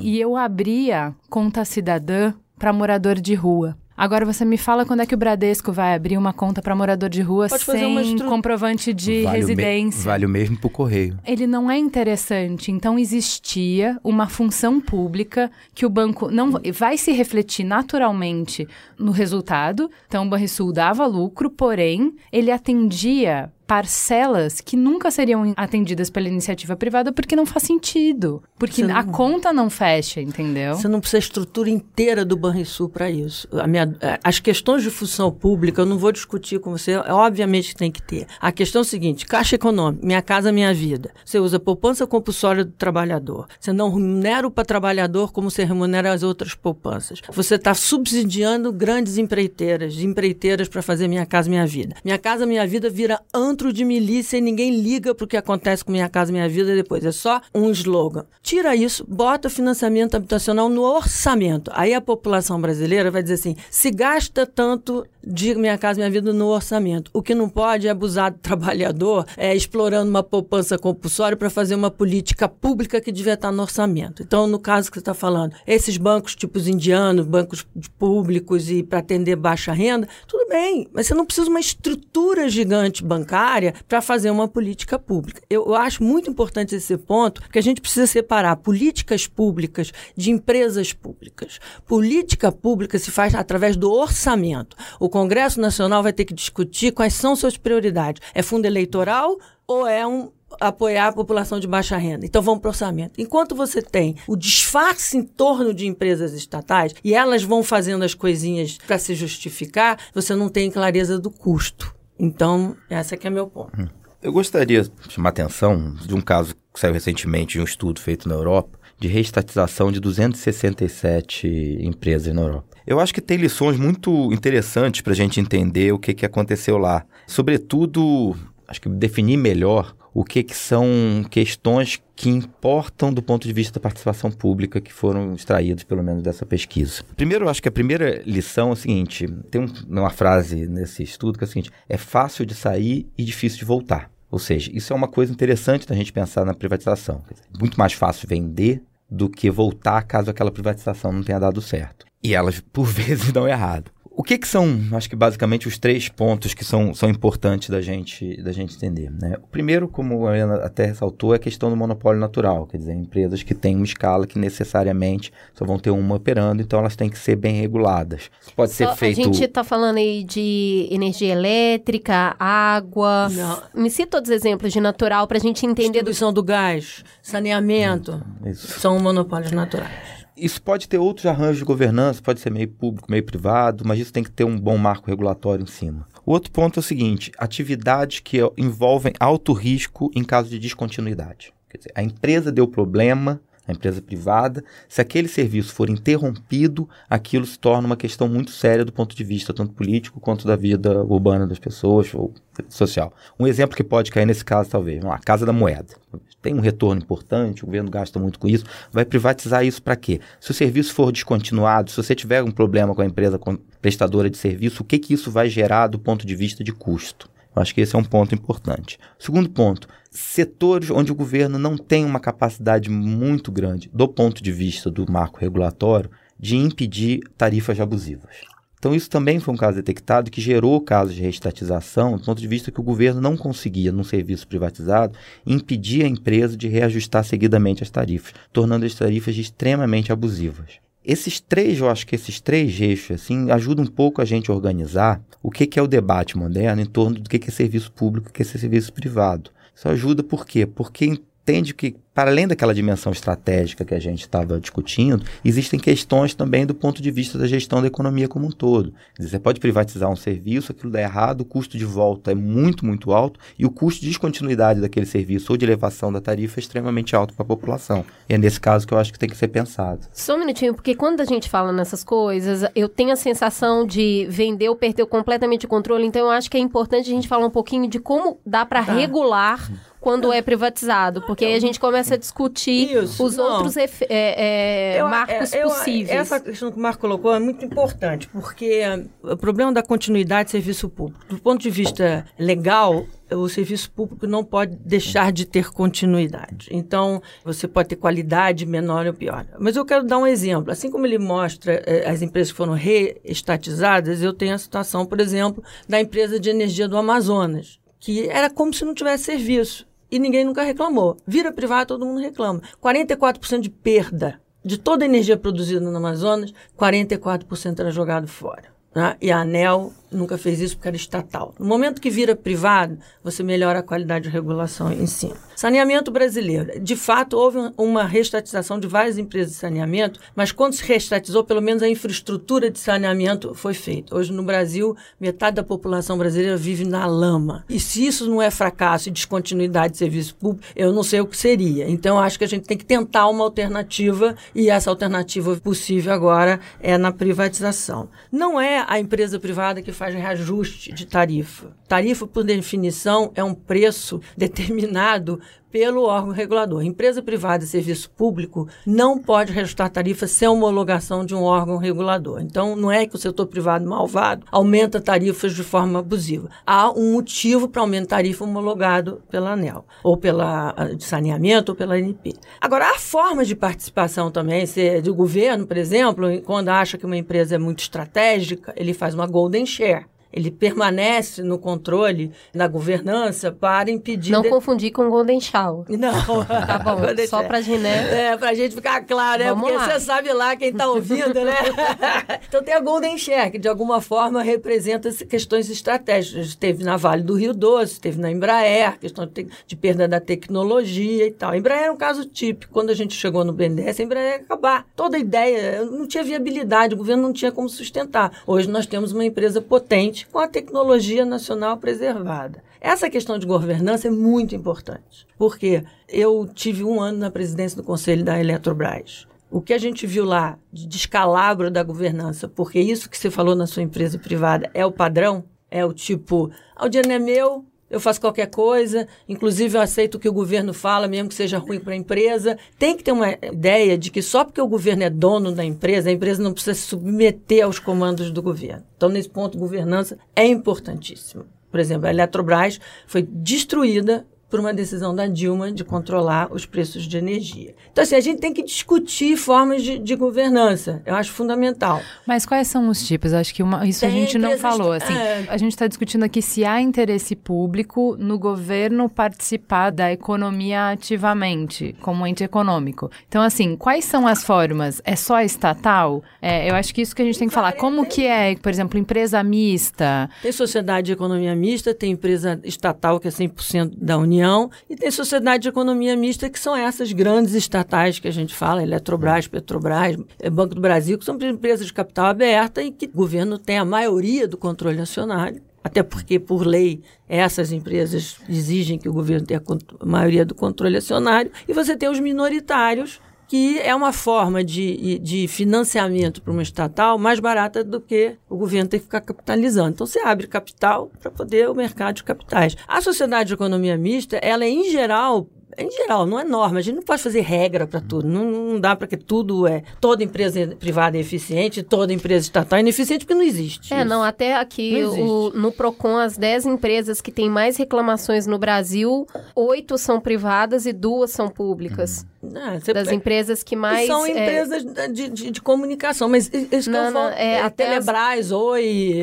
S2: E eu abria conta cidadã para morador de rua. Agora você me fala quando é que o Bradesco vai abrir uma conta para morador de rua
S6: Pode
S2: sem
S6: estru-
S2: comprovante de
S7: vale, o me-
S2: residência.
S7: vale o mesmo para o correio.
S2: Ele não é interessante. Então existia uma função pública que o banco não vai se refletir naturalmente no resultado. Então o Banrisul dava lucro, porém ele atendia parcelas que nunca seriam atendidas pela iniciativa privada porque não faz sentido. Porque
S6: Você
S2: a
S6: não-
S2: conta não fecha, entendeu?
S6: Você não precisa a estrutura inteira do Banrisul para isso. A minha- as questões de função pública, eu não vou discutir com você, é obviamente tem que ter. A questão é o seguinte: caixa econômica, minha casa, minha vida. Você usa poupança compulsória do trabalhador. Você não remunera o trabalhador como você remunera as outras poupanças. Você está subsidiando grandes empreiteiras, empreiteiras para fazer minha casa, minha vida. Minha casa, minha vida vira de milícia e ninguém liga para o que acontece com minha casa, minha vida depois. É só um slogan. Tira isso, bota financiamento habitacional no orçamento. Aí a população brasileira vai dizer assim: se gasta tanto de minha casa, minha vida no orçamento. O que não pode é abusar do trabalhador, é, explorando uma poupança compulsória para fazer uma política pública que devia estar no orçamento. Então, no caso que você está falando, esses bancos tipo os indianos, bancos públicos e para atender baixa renda, tudo bem, mas você não precisa de uma estrutura gigante bancária para fazer uma política pública. Eu, eu acho muito importante esse ponto, que a gente precisa separar políticas públicas de empresas públicas. Política pública se faz através do orçamento. O Congresso Nacional vai ter que discutir quais são suas prioridades. É fundo eleitoral ou é um apoiar a população de baixa renda. Então vamos para o orçamento. Enquanto você tem o disfarce em torno de empresas estatais e elas vão fazendo as coisinhas para se justificar, você não tem clareza do custo. Então, esse aqui é meu ponto.
S7: Eu gostaria de chamar a atenção de um caso que saiu recentemente de um estudo feito na Europa de reestatização de 267 empresas na Europa. Eu acho que tem lições muito interessantes para a gente entender o que, que aconteceu lá. Sobretudo, acho que definir melhor o que, que são questões que importam do ponto de vista da participação pública que foram extraídas, pelo menos, dessa pesquisa. Primeiro, eu acho que a primeira lição é o seguinte: tem um- uma frase nesse estudo que é o seguinte: é fácil de sair e difícil de voltar. Ou seja, isso é uma coisa interessante da gente pensar na privatização. Muito mais fácil vender do que voltar caso aquela privatização não tenha dado certo. E elas, por vezes, dão errado. O que, que são, acho que basicamente, os três pontos que são, são importantes da gente, da gente entender? Né? O primeiro, como a Ana até ressaltou, é a questão do monopólio natural. Quer dizer, empresas que têm uma escala que necessariamente só vão ter uma operando, então elas têm que ser bem reguladas. Isso pode
S3: Só-
S7: ser feito...
S3: A gente está falando aí de energia elétrica, água.
S6: Não.
S3: Me cita outros exemplos de natural para a gente entender do
S6: Distribuição do gás, saneamento,
S7: Isso.
S6: são monopólios naturais.
S7: Isso pode ter outros arranjos de governança, pode ser meio público, meio privado, mas isso tem que ter um bom marco regulatório em cima. O outro ponto é o seguinte: atividades que envolvem alto risco em caso de descontinuidade. Quer dizer, a empresa deu problema, a empresa privada, se aquele serviço for interrompido, aquilo se torna uma questão muito séria do ponto de vista tanto político quanto da vida urbana das pessoas ou social. Um exemplo que pode cair nesse caso, talvez, lá, Casa da Moeda. Tem um retorno importante, o governo gasta muito com isso. Vai privatizar isso para quê? Se o serviço for descontinuado, se você tiver um problema com a empresa con- prestadora de serviço, o que, que isso vai gerar do ponto de vista de custo? Eu acho que esse é um ponto importante. Segundo ponto, setores onde o governo não tem uma capacidade muito grande, do ponto de vista do marco regulatório, de impedir tarifas abusivas. Então, isso também foi um caso detectado que gerou casos de reestatização, do ponto de vista que o governo não conseguia, num serviço privatizado, impedir a empresa de reajustar seguidamente as tarifas, tornando as tarifas extremamente abusivas. Esses três, eu acho que esses três eixos, assim, ajudam um pouco a gente a organizar o que, é o debate moderno em torno do que, que é serviço público e o que é serviço privado. Isso ajuda por quê? Porque entende que, para além daquela dimensão estratégica que a gente estava discutindo, existem questões também do ponto de vista da gestão da economia como um todo. Quer dizer, você pode privatizar um serviço, aquilo dá errado, o custo de volta é muito, muito alto e o custo de descontinuidade daquele serviço ou de elevação da tarifa é extremamente alto para a população. E é nesse caso que eu acho que tem que ser pensado.
S3: Só um minutinho, porque quando a gente fala nessas coisas, eu tenho a sensação de vender ou perdeu completamente o controle, então eu acho que é importante a gente falar um pouquinho de como dá para
S6: Tá.
S3: regular quando é privatizado, porque aí a gente começa a discutir
S6: Isso,
S3: os
S6: não.
S3: outros é, é,
S6: Eu-
S3: marcos
S6: é, eu-
S3: possíveis.
S6: Essa questão que o Marco colocou é muito importante, porque o problema da continuidade do serviço público, do ponto de vista legal, o serviço público não pode deixar de ter continuidade. Então, você pode ter qualidade menor ou pior. Mas eu quero dar um exemplo. Assim como ele mostra eh, as empresas que foram reestatizadas, eu tenho a situação, por exemplo, da empresa de energia do Amazonas, que era como se não tivesse serviço. E ninguém nunca reclamou. Vira privado, todo mundo reclama. 44% de perda de toda a energia produzida no Amazonas, 44% era jogado fora. né? E a ANEL nunca fez isso porque era estatal. No momento que vira privado, você melhora a qualidade de regulação em cima. Saneamento brasileiro. De fato, houve um- uma reestatização de várias empresas de saneamento, mas quando se reestatizou, pelo menos a infraestrutura de saneamento foi feita. Hoje, no Brasil, metade da população brasileira vive na lama. E se isso não é fracasso e descontinuidade de serviço público, eu não sei o que seria. Então, acho que a gente tem que tentar uma alternativa, e essa alternativa possível agora é na privatização. Não é a empresa privada que faz reajuste de tarifa. Tarifa, por definição, é um preço determinado pelo órgão regulador. Empresa privada e serviço público não pode reajustar tarifa sem homologação de um órgão regulador. Então, não é que o setor privado malvado aumenta tarifas de forma abusiva. Há um motivo para aumentar tarifa homologado pela ANEL, ou pela ah, de saneamento, ou pela ANP. Agora, há formas de participação também. Se, do governo, por exemplo, quando acha que uma empresa é muito estratégica, ele faz uma golden share. Ele permanece no controle, na governança, para impedir...
S3: Não
S6: de-
S3: confundir com Golden Shower.
S6: não.
S3: Tá bom, só pra gente, né?
S6: É, pra gente ficar claro, né? Porque
S3: lá.
S6: você sabe lá quem tá ouvindo, né? então tem a Golden Share, que de alguma forma representa questões estratégicas. Teve na Vale do Rio Doce, teve na Embraer, questão de perda da tecnologia e tal. A Embraer é um caso típico. Quando a gente chegou no BNDES, a Embraer ia acabar. Toda a ideia, não tinha viabilidade, o governo não tinha como sustentar. Hoje nós temos uma empresa potente com a tecnologia nacional preservada. Essa questão de governança é muito importante, porque eu tive um ano na presidência do Conselho da Eletrobras. O que a gente viu lá de descalabro da governança, porque isso que você falou na sua empresa privada é o padrão, é o tipo, ah, o dinheiro é meu, eu faço qualquer coisa, inclusive eu aceito o que o governo fala, mesmo que seja ruim para a empresa. Tem que ter uma ideia de que só porque o governo é dono da empresa, a empresa não precisa se submeter aos comandos do governo. Então, nesse ponto, governança é importantíssimo. Por exemplo, a Eletrobras foi destruída por uma decisão da Dilma de controlar os preços de energia. Então, assim, a gente tem que discutir formas de, de governança. Eu acho fundamental.
S2: Mas quais são os tipos? Acho que uma, isso a
S6: Tem
S2: gente não falou. Assim,
S6: é.
S2: A gente está discutindo aqui se há interesse público no governo participar da economia ativamente, como ente econômico. Então, assim, quais são as formas? É só estatal? É, eu acho que isso que a gente tem que falar. Como que é, por exemplo, empresa mista?
S6: Tem sociedade de economia mista, tem empresa estatal que é 100% da União, e tem sociedade de economia mista que são essas grandes estatais que a gente fala, Eletrobras, Petrobras, eh, Banco do Brasil, que são empresas de capital aberta e que o governo tem a maioria do controle acionário. Até porque, por lei, essas empresas exigem que o governo tenha a maioria do controle acionário. E você tem os minoritários, que é uma forma de, de financiamento para uma estatal mais barata do que o governo tem que ficar capitalizando. Então, você abre capital para poder o mercado de capitais. A sociedade de economia mista, ela é, em geral, em geral, não é norma. A gente não pode fazer regra para tudo. Não, não dá para que tudo é. Toda empresa privada é eficiente, toda empresa estatal é ineficiente, porque não existe.
S3: É,
S6: isso.
S3: não, até aqui
S6: Não
S3: o- no PROCON, as 10 empresas que têm mais reclamações no Brasil, oito são privadas e duas são públicas.
S6: Ah, você-
S3: Das empresas que mais.
S6: são
S3: é,
S6: empresas de, de, de comunicação, mas isso que
S3: Não,
S6: eu
S3: não,
S6: falo,
S3: é
S6: é,
S3: até as-
S6: Telebrás, Oi,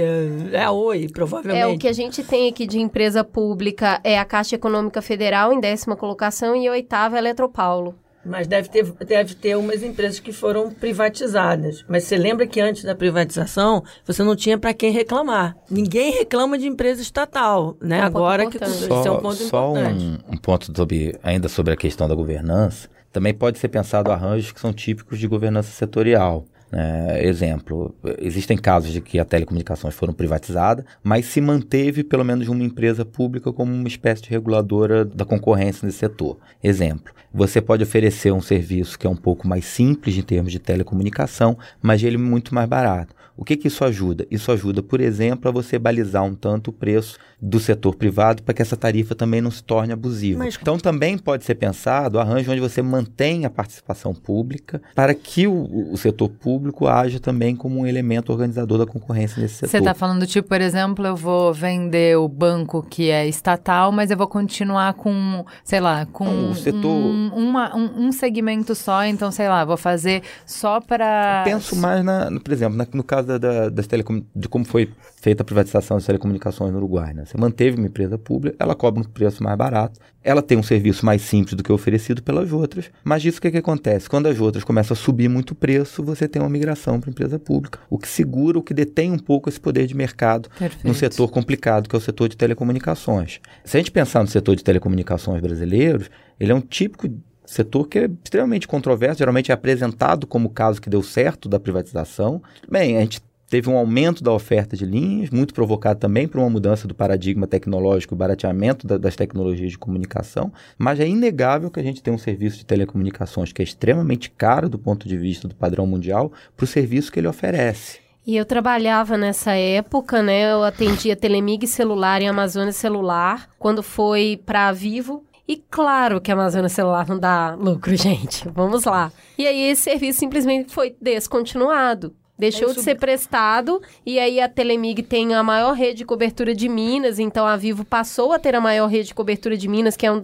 S6: é a Oi, provavelmente.
S3: É, o que a gente tem aqui de empresa pública é a Caixa Econômica Federal, em décima colocação, e a oitava é a Eletropaulo.
S6: Mas deve ter, deve ter umas empresas que foram privatizadas. Mas você lembra que antes da privatização, você não tinha para quem reclamar. Ninguém reclama de empresa estatal, né?
S3: É um
S6: Agora que
S3: importante.
S6: isso é um
S7: Só,
S6: ponto
S7: só
S6: importante.
S7: um, um ponto sobre, ainda sobre a questão da governança. Também pode ser pensado arranjos que são típicos de governança setorial. né? exemplo, existem casos de que a telecomunicações foram privatizadas, mas se manteve pelo menos uma empresa pública como uma espécie de reguladora da concorrência nesse setor. Exemplo, você pode oferecer um serviço que é um pouco mais simples em termos de telecomunicação, mas ele é muito mais barato. O que, que isso ajuda? Isso ajuda, por exemplo, a você balizar um tanto o preço do setor privado para que essa tarifa também não se torne abusiva.
S6: Mas-
S7: Então também pode ser pensado arranjo onde você mantém a participação pública para que o, o setor público haja também como um elemento organizador da concorrência nesse setor.
S2: Você está falando, tipo, por exemplo, eu vou vender o banco que é estatal, mas eu vou continuar com, sei lá, com
S7: O setor-
S2: um, uma- um- um segmento só, então, sei lá, vou fazer só para...
S7: Penso mais, na, no- por exemplo, na- no caso da- das telecom, de como foi feita a privatização das telecomunicações no Uruguai. Né? Você manteve uma empresa pública, ela cobra um preço mais barato, ela tem um serviço mais simples do que oferecido pelas outras, mas isso o que, que acontece? Quando as outras começam a subir muito o preço, você tem uma migração para a empresa pública, o que segura, o que detém um pouco esse poder de mercado
S2: Perfeito.
S7: num setor complicado, que é o setor de telecomunicações. Se a gente pensar no setor de telecomunicações brasileiros, ele é um típico setor que é extremamente controverso, geralmente é apresentado como o caso que deu certo da privatização. Bem, a gente teve um aumento da oferta de linhas, muito provocado também por uma mudança do paradigma tecnológico, o barateamento da- das tecnologias de comunicação, mas é inegável que a gente tem um serviço de telecomunicações que é extremamente caro do ponto de vista do padrão mundial para o serviço que ele oferece.
S3: E eu trabalhava nessa época, né? Eu atendia Telemig Celular e Amazônia Celular, quando foi para Vivo. E claro que a Amazônia Celular não dá lucro, gente. Vamos lá. E aí esse serviço simplesmente foi descontinuado. Deixou
S6: É
S3: de ser prestado e aí a Telemig tem a maior rede de cobertura de Minas, então a Vivo passou a ter a maior rede de cobertura de Minas, que é uma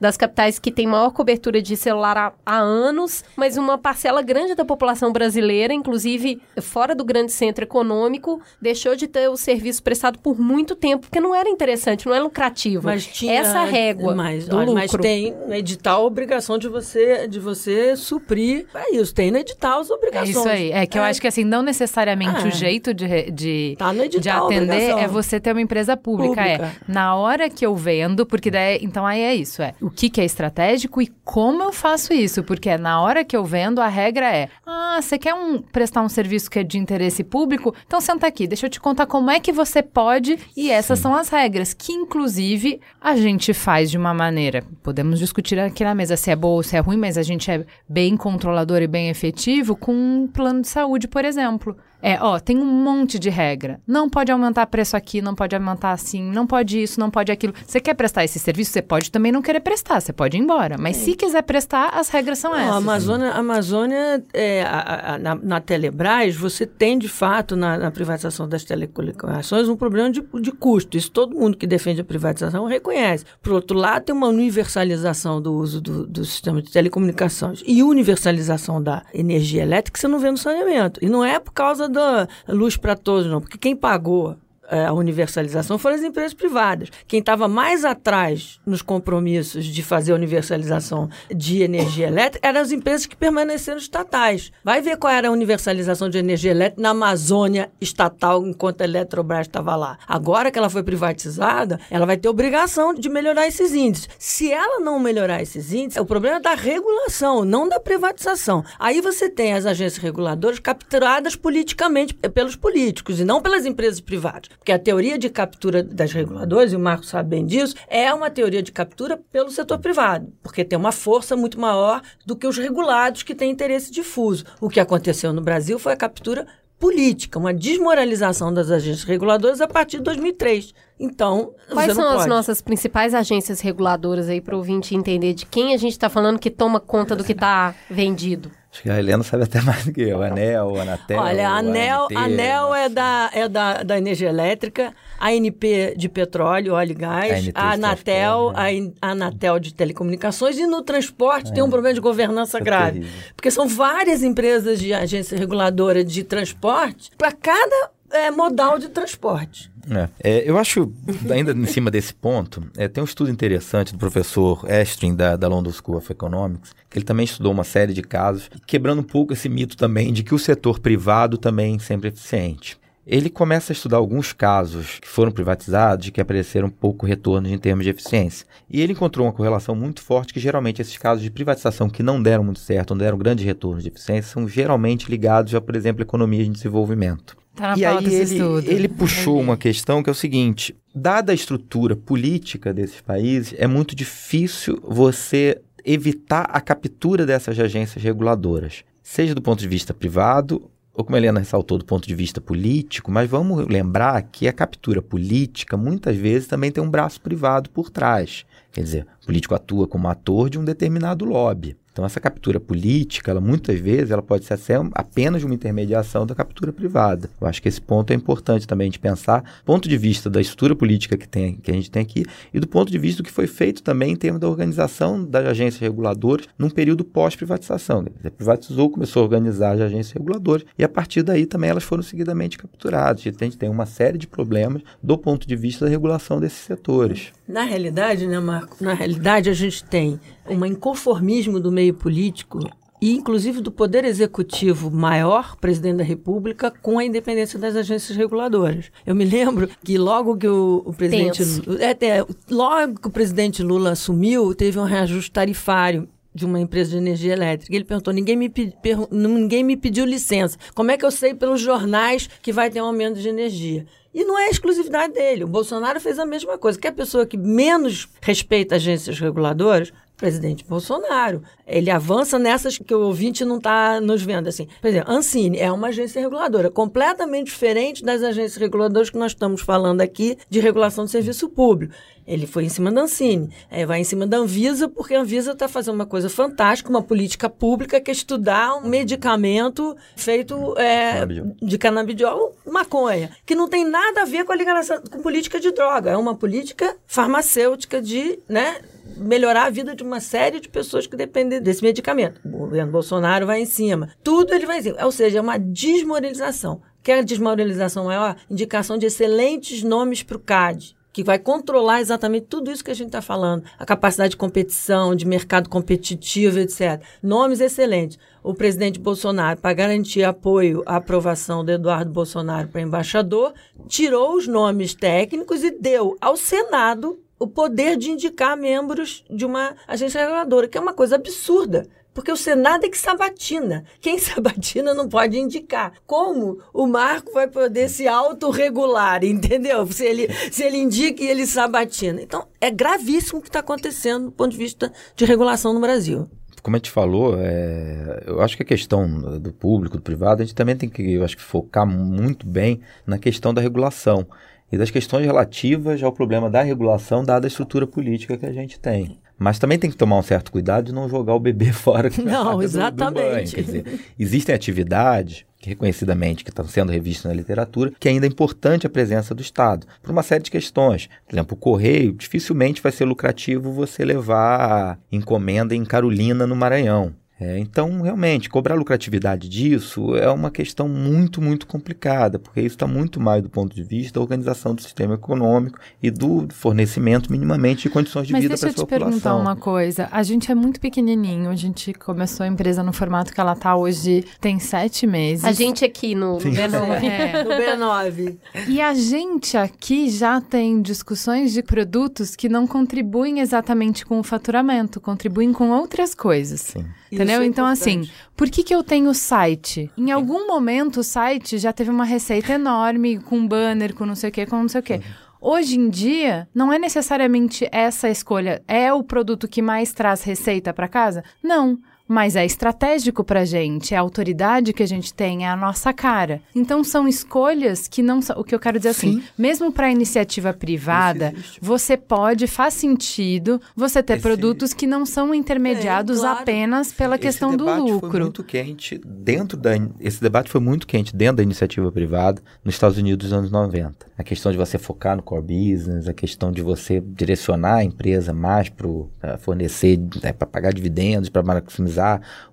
S3: das capitais que tem maior cobertura de celular há, há anos, mas uma parcela grande da população brasileira, inclusive fora do grande centro econômico, deixou de ter o serviço prestado por muito tempo, porque não era interessante, não é lucrativo.
S6: Mas tinha
S3: Essa régua
S6: mas,
S3: do
S6: olha, mas
S3: lucro.
S6: tem no edital a obrigação de você de você suprir. É isso, tem no edital as
S2: É
S6: obrigações.
S2: isso aí. É que eu
S6: É.
S2: acho que assim, não necessariamente
S6: Ah,
S2: o
S6: é.
S2: jeito de, de,
S6: Tá edital
S2: de atender é você ter uma empresa pública.
S6: Pública.
S2: É na hora que eu vendo, porque daí, então aí é isso, é o que, que é estratégico e como eu faço isso, porque é na hora que eu vendo, a regra é, ah, você quer um, prestar um serviço que é de interesse público? Então senta aqui, deixa eu te contar como é que você pode e essas são as regras, que inclusive a gente faz de uma maneira, podemos discutir aqui na mesa se é boa ou se é ruim, mas a gente é bem controlador e bem efetivo com um plano de saúde, por exemplo. Exemplo. É, ó, tem um monte de regra. Não pode aumentar preço aqui, não pode aumentar assim, não pode isso, não pode aquilo. Você quer prestar esse serviço, você pode também não querer prestar, você pode ir embora. Mas se quiser prestar, as regras são
S6: Não,
S2: essas.
S6: a Amazônia, a Amazônia é, a- a- na, na Telebrás, você tem de fato na, na privatização das telecomunicações um problema de, de custo. Isso todo mundo que defende a privatização reconhece. Por outro lado, tem uma universalização do uso do, do sistema de telecomunicações e universalização da energia elétrica que você não vê no saneamento. E não é por causa da luz para todos, não, porque quem pagou a universalização foram as empresas privadas. Quem estava mais atrás nos compromissos de fazer a universalização de energia elétrica eram as empresas que permaneceram estatais. Vai ver qual era a universalização de energia elétrica na Amazônia estatal enquanto a Eletrobras estava lá. Agora que ela foi privatizada, ela vai ter obrigação de melhorar esses índices. Se ela não melhorar esses índices, o problema é da regulação, não da privatização. Aí você tem as agências reguladoras capturadas politicamente pelos políticos e não pelas empresas privadas. Porque a teoria de captura das reguladoras, e o Marco sabe bem disso, é uma teoria de captura pelo setor privado, porque tem uma força muito maior do que os regulados que têm interesse difuso. O que aconteceu no Brasil foi a captura política, uma desmoralização das agências reguladoras a partir de 2003. Então,
S3: Quais são as
S6: pode.
S3: nossas principais agências reguladoras aí para o ouvinte entender de quem a gente está falando que toma conta do que está vendido?
S7: Acho que a Helena sabe até mais do que eu. Anel, Anatel.
S6: Olha, a Anel,
S7: ANT,
S6: a Anel é, da, é da, da energia elétrica, a ANP de petróleo, óleo e gás,
S7: de
S6: a Anatel,
S7: né?
S6: a a Anatel de telecomunicações e no transporte tem um problema de governança
S7: Isso é
S6: grave.
S7: terrível.
S6: Porque são várias empresas de agência reguladora de transporte para cada é, modal de transporte.
S7: É, é, eu acho, ainda em cima desse ponto, é, tem um estudo interessante do professor Estrin, da, da London School of Economics, que ele também estudou uma série de casos, quebrando um pouco esse mito também de que o setor privado também sempre é eficiente. Ele começa a estudar alguns casos que foram privatizados e que apareceram pouco retornos em termos de eficiência. E ele encontrou uma correlação muito forte que geralmente esses casos de privatização que não deram muito certo, não deram grandes retornos de eficiência, são geralmente ligados a, por exemplo, economia de desenvolvimento.
S2: Tá
S7: E aí ele,
S2: estudo.
S7: ele puxou uma questão que é o seguinte: dada a estrutura política desses países, é muito difícil você evitar a captura dessas agências reguladoras, seja do ponto de vista privado ou como a Helena ressaltou, do ponto de vista político, mas vamos lembrar que a captura política muitas vezes também tem um braço privado por trás. Quer dizer, o político atua como ator de um determinado lobby. Então, essa captura política, ela muitas vezes, ela pode ser apenas uma intermediação da captura privada. Eu acho que esse ponto é importante também de pensar, ponto de vista da estrutura política que, tem, que a gente tem aqui e do ponto de vista do que foi feito também em termos da organização das agências reguladoras num período pós-privatização. Privatizou, começou a organizar as agências reguladoras e a partir daí também elas foram seguidamente capturadas. E a gente tem uma série de problemas do ponto de vista da regulação desses setores.
S6: Na realidade, né, Marco? Na realidade, a gente tem um inconformismo do meio político e, inclusive, do poder executivo maior, presidente da República, com a independência das agências reguladoras. Eu me lembro que logo que o, o presidente.
S3: Tenso.
S6: É, até, logo que o presidente Lula assumiu, teve um reajuste tarifário de uma empresa de energia elétrica. Ele perguntou: ninguém me, pe- per- ninguém me pediu licença. Como é que eu sei pelos jornais que vai ter um aumento de energia? E não é exclusividade dele. O Bolsonaro fez a mesma coisa. Que a pessoa que menos respeita agências reguladoras, presidente Bolsonaro. Ele avança nessas que o ouvinte não está nos vendo. Assim. Por exemplo, Ancine é uma agência reguladora, completamente diferente das agências reguladoras que nós estamos falando aqui de regulação do serviço público. Ele foi em cima da Ancine, é, vai em cima da Anvisa, porque a Anvisa está fazendo uma coisa fantástica, uma política pública que é estudar um medicamento feito é,
S7: Canabidiol.
S6: de canabidiol, maconha, que não tem nada a ver com a ligação com política de droga. É uma política farmacêutica de, né, melhorar a vida de uma série de pessoas que dependem desse medicamento. O governo Bolsonaro vai em cima. Tudo ele vai em cima. Ou seja, é uma desmoralização. Quer a desmoralização maior? Indicação de excelentes nomes para o CAD que vai controlar exatamente tudo isso que a gente está falando, a capacidade de competição, de mercado competitivo, etc. Nomes excelentes. O presidente Bolsonaro, para garantir apoio à aprovação do Eduardo Bolsonaro para embaixador, tirou os nomes técnicos e deu ao Senado o poder de indicar membros de uma agência reguladora, que é uma coisa absurda. Porque o Senado é que sabatina. Quem sabatina não pode indicar. Como o Marco vai poder se autorregular, entendeu? Se ele, se ele indica e ele sabatina. Então, é gravíssimo o que está acontecendo do ponto de vista de regulação no Brasil.
S7: como a gente falou, é, eu acho que a questão do público, do privado, a gente também tem que, eu acho que focar muito bem na questão da regulação e das questões relativas ao problema da regulação, dada a estrutura política que a gente tem. Mas também tem que tomar um certo cuidado de não jogar o bebê fora
S6: não,
S7: do,
S6: exatamente.
S7: do banho. Dizer, existem atividades reconhecidamente que estão sendo revistas na literatura, que ainda é importante a presença do Estado, por uma série de questões. Por exemplo, o correio, dificilmente vai ser lucrativo você levar encomenda em Carolina, no Maranhão. É, então, realmente, cobrar lucratividade disso é uma questão muito, muito complicada, porque isso está muito mais do ponto de vista da organização do sistema econômico e do fornecimento minimamente de condições de
S2: Mas
S7: vida para a
S2: deixa eu te perguntar
S7: população.
S2: uma coisa. A gente é muito pequenininho, a gente começou a empresa no formato que ela está hoje, tem sete meses.
S3: A gente aqui no, no B9.
S2: É.
S6: No B9.
S2: E a gente aqui já tem discussões de produtos que não contribuem exatamente com o faturamento, contribuem com outras coisas.
S7: Sim.
S2: Entendeu?
S6: É
S2: então, assim, por que, que eu tenho site? Em algum momento o site já teve uma receita enorme, com banner, com não sei o quê, com não sei o quê. Hoje em dia, não é necessariamente essa a escolha. É o produto que mais traz receita para casa? Não. Mas é estratégico pra gente, é a autoridade que a gente tem, é a nossa cara. Então são escolhas que não são. O que eu quero dizer assim,
S7: Sim.
S2: mesmo para iniciativa privada, você pode, faz sentido você ter
S7: Esse-
S2: produtos que não são intermediados
S6: É, claro.
S2: apenas pela
S7: Esse
S2: questão do
S7: debate Foi
S2: lucro.
S7: muito quente dentro da esse debate foi muito quente dentro da iniciativa privada nos Estados Unidos dos anos 90. A questão de você focar no core business, a questão de você direcionar a empresa mais para fornecer, para pagar dividendos, para maximizar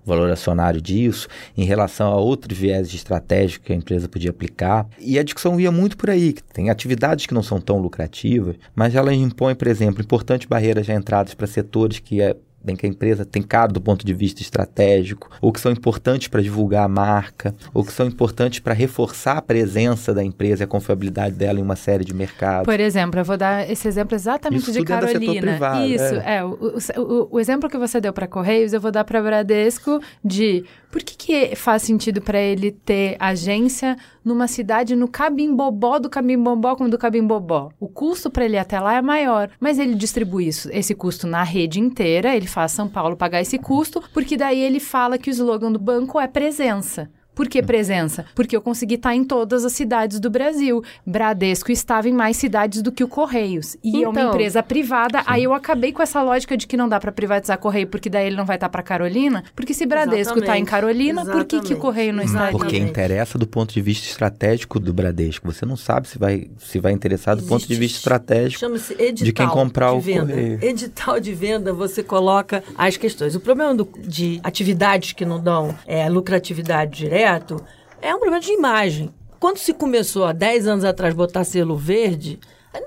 S7: o valor acionário disso, em relação a outros viés estratégicos que a empresa podia aplicar. E a discussão ia muito por aí. que Tem atividades que não são tão lucrativas, mas elas impõem, por exemplo, importantes barreiras de entradas para setores que é bem que a empresa tem caro do ponto de vista estratégico, ou que são importantes para divulgar a marca, ou que são importantes para reforçar a presença da empresa e a confiabilidade dela em uma série de mercados.
S2: Por exemplo, eu vou dar esse exemplo exatamente
S7: Isso
S2: de
S7: é
S2: Carolina.
S7: privado,
S2: Isso,
S7: é.
S2: é. o, o- o- exemplo que você deu para Correios, eu vou dar para Bradesco de por que, que faz sentido para ele ter agência numa cidade no Cabimbobó do Cabimbobó como do Cabimbobó. O custo para ele até lá é maior, mas ele distribui isso, esse custo na rede inteira, ele faz São Paulo pagar esse custo, porque daí ele fala que o slogan do banco é presença. Por que presença? Porque eu consegui estar em todas as cidades do Brasil. Bradesco estava em mais cidades do que o Correios. E é uma
S3: Então.
S2: empresa privada. Aí eu acabei com essa lógica de que não dá para privatizar Correio, porque daí ele não vai estar para Carolina. Porque se Bradesco está em
S6: Exatamente.
S2: Carolina, por que, que o
S6: Exatamente.
S2: Correio não está
S7: Porque
S6: Exatamente.
S7: interessa do ponto de vista estratégico do Bradesco. Você não sabe se vai, se vai interessar do ponto de
S6: Existe-
S7: vista estratégico.
S6: Chama-se edital
S7: de quem comprar
S6: de
S7: o
S6: venda.
S7: correio.
S6: Edital de venda, você coloca as questões. O problema do- de atividades que não dão é, lucratividade direto é um problema de imagem. Quando se começou há 10 anos atrás botar selo verde,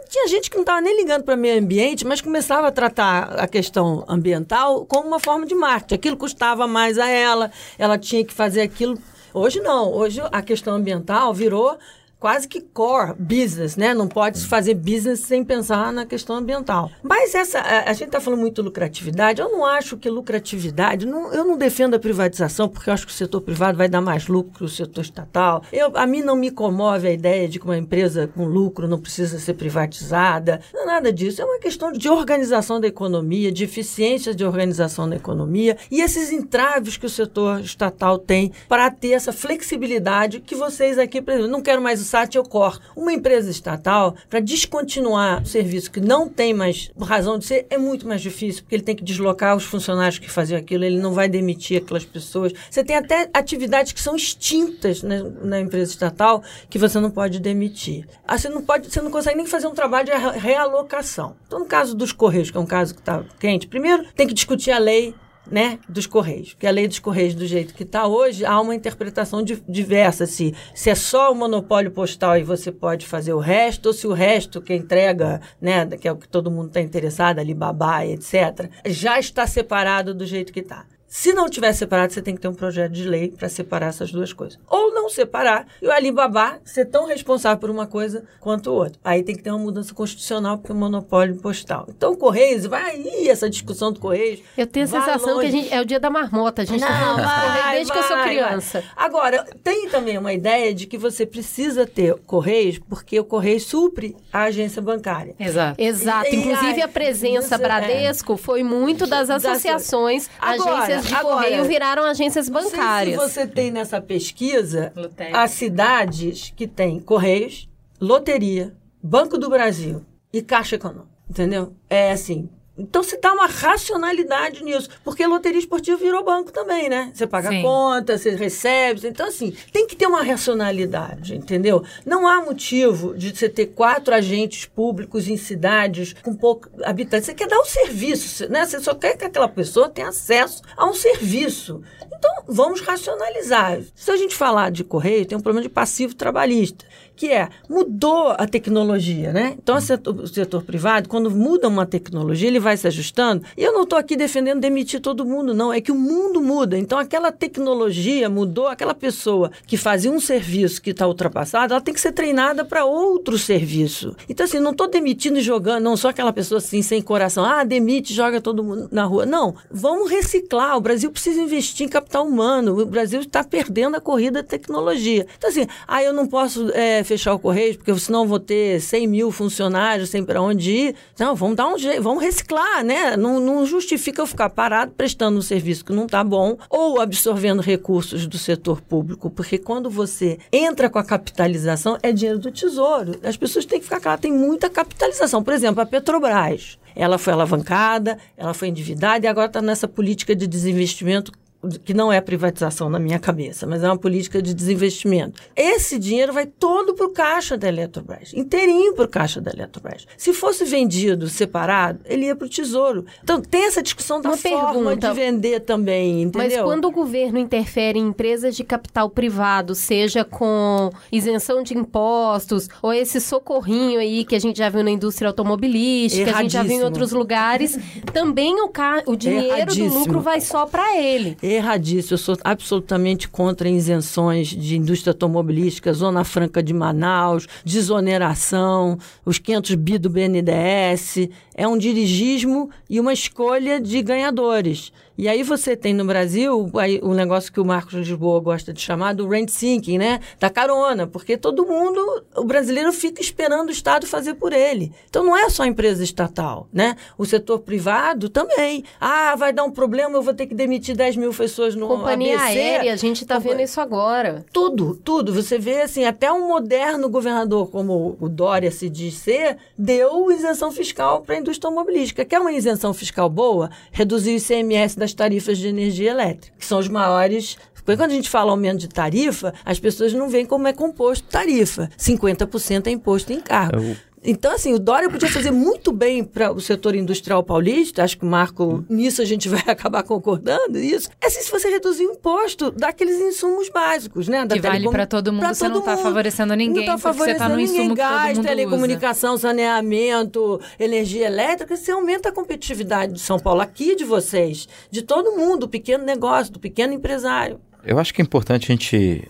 S6: tinha gente que não estava nem ligando para meio ambiente, mas começava a tratar a questão ambiental como uma forma de marketing. Aquilo custava mais a ela, ela tinha que fazer aquilo. Hoje não, hoje a questão ambiental virou quase que core business, né? Não pode se fazer business sem pensar na questão ambiental. Mas essa, a, a gente está falando muito de lucratividade. Eu não acho que lucratividade, não- eu não defendo a privatização porque eu acho que o setor privado vai dar mais lucro que o setor estatal. Eu, a mim não me comove a ideia de que uma empresa com lucro não precisa ser privatizada. Não é nada disso. É uma questão de organização da economia, de eficiência de organização da economia e esses entraves que o setor estatal tem para ter essa flexibilidade que vocês aqui, por exemplo, não quero mais o SAT, corto. Uma empresa estatal, para descontinuar o serviço que não tem mais razão de ser, é muito mais difícil, porque ele tem que deslocar os funcionários que faziam aquilo, ele não vai demitir aquelas pessoas. Você tem até atividades que são extintas na, na empresa estatal que você não pode demitir. Ah, você não pode, você não consegue nem fazer um trabalho de re- realocação. Então, no caso dos Correios, que é um caso que está quente, primeiro tem que discutir a lei né, dos Correios. Porque a lei dos Correios, do jeito que está hoje, há uma interpretação di- diversa. Se, se é só o monopólio postal e você pode fazer o resto, ou se o resto que entrega, né, que é o que todo mundo está interessado, Alibaba, etc., já está separado do jeito que está. Se não tiver separado, você tem que ter um projeto de lei para separar essas duas coisas. Ou não separar e o Alibaba ser tão responsável por uma coisa quanto o outro. Aí tem que ter uma mudança constitucional porque é um monopólio postal. Então, o Correios, vai aí essa discussão do Correios.
S3: Eu tenho a
S6: Vai
S3: sensação
S6: longe.
S3: que a gente, é o dia da marmota. A gente tá falando dos Correios desde que eu sou
S6: vai,
S3: criança.
S6: vai. Agora, tem também uma ideia de que você precisa ter Correios, porque o Correio supre a agência bancária.
S2: Exato.
S3: Exato.
S6: E-
S3: Inclusive, a presença
S6: é-
S3: Bradesco foi muito das
S6: Das-
S3: associações,
S6: Agora,
S3: agências agências de
S6: Agora,
S3: correio viraram agências
S6: Não sei
S3: bancárias.
S6: se você tem nessa pesquisa as cidades que têm Correios, Loteria, Banco do Brasil e Caixa Econômica. Entendeu? É assim. Então se dá uma racionalidade nisso. Porque loteria esportiva virou banco também, né? Você paga
S2: Sim.
S6: conta, você recebe. Então, assim, tem que ter uma racionalidade, entendeu? Não há motivo de você ter quatro agentes públicos em cidades com pouco habitantes. Você quer dar um serviço, né? Você só quer que aquela pessoa tenha acesso a um serviço. Então, vamos racionalizar. Se a gente falar de correio, tem um problema de passivo trabalhista, que é, mudou a tecnologia, né? Então, o setor, o setor privado, quando muda uma tecnologia, ele vai se ajustando. E eu não estou aqui defendendo demitir todo mundo, não. É que o mundo muda. Então, aquela tecnologia mudou, aquela pessoa que fazia um serviço que está ultrapassado, ela tem que ser treinada para outro serviço. Então, assim, não estou demitindo e jogando, não sou aquela pessoa assim, sem coração. Ah, demite, joga todo mundo na rua. Não, vamos reciclar. O Brasil precisa investir em capital humano. O Brasil está perdendo a corrida da tecnologia. Então, assim, ah, eu não posso é, fechar o Correio, porque senão vou ter 100 mil funcionários sem para onde ir. Não, vamos dar um jeito, vamos reciclar, né? Não, não justifica eu ficar parado prestando um serviço que não está bom ou absorvendo recursos do setor público, porque quando você entra com a capitalização, é dinheiro do tesouro. As pessoas têm que ficar claras, tem muita capitalização. Por exemplo, a Petrobras. Ela foi alavancada, ela foi endividada e agora está nessa política de desinvestimento que não é privatização na minha cabeça, mas é uma política de desinvestimento. Esse dinheiro vai todo para o caixa da Eletrobras, inteirinho para o caixa da Eletrobras. Se fosse vendido separado, ele ia para o tesouro. Então tem essa discussão da
S3: Uma
S6: forma
S3: pergunta.
S6: de vender também, entendeu?
S3: Mas quando o governo interfere em empresas de capital privado, seja com isenção de impostos, ou esse socorrinho aí que a gente já viu na indústria automobilística, a gente já viu em outros lugares, também o, ca... o dinheiro do lucro vai só para ele.
S6: Erradíssimo. Eu sou absolutamente contra isenções de indústria automobilística, Zona Franca de Manaus, desoneração, os 500 bi do BNDES. É um dirigismo e uma escolha de ganhadores. E aí você tem no Brasil o negócio que o Marcos Lisboa gosta de chamar do rent sinking, né? Da carona, porque todo mundo, o brasileiro fica esperando o Estado fazer por ele. Então não é só empresa estatal, né? O setor privado também. Ah, vai dar um problema, eu vou ter que demitir 10 mil pessoas no
S3: Companhia
S6: ABC.
S3: aérea, a gente tá
S6: Compa-
S3: vendo isso agora.
S6: Tudo, tudo. Você vê, assim, até um moderno governador, como o Dória se diz ser, deu isenção fiscal para a indústria automobilística. Quer uma isenção fiscal boa? Reduzir o ICMS das tarifas de energia elétrica, que são os maiores. Porque quando a gente fala aumento de tarifa, as pessoas não veem como é composto tarifa. 50% é imposto em carro.
S7: Eu-
S6: Então, assim, o Dória podia fazer muito bem para o setor industrial paulista, acho que o Marco, nisso a gente vai acabar concordando, isso. É assim, se você reduzir o imposto daqueles insumos básicos, né? Da
S2: Que vale
S6: telecom-
S2: pra todo mundo,
S6: pra
S2: você não
S6: todo
S2: tá
S6: mundo.
S2: favorecendo ninguém,
S6: Não tá
S2: porque você tá no
S6: favorecendo
S2: insumo
S6: ninguém.
S2: que todo
S6: Gás,
S2: mundo
S6: telecomunicação, saneamento, energia elétrica, você aumenta a competitividade de São Paulo, aqui de vocês, de todo mundo, do pequeno negócio, do pequeno empresário.
S7: Eu acho que é importante a gente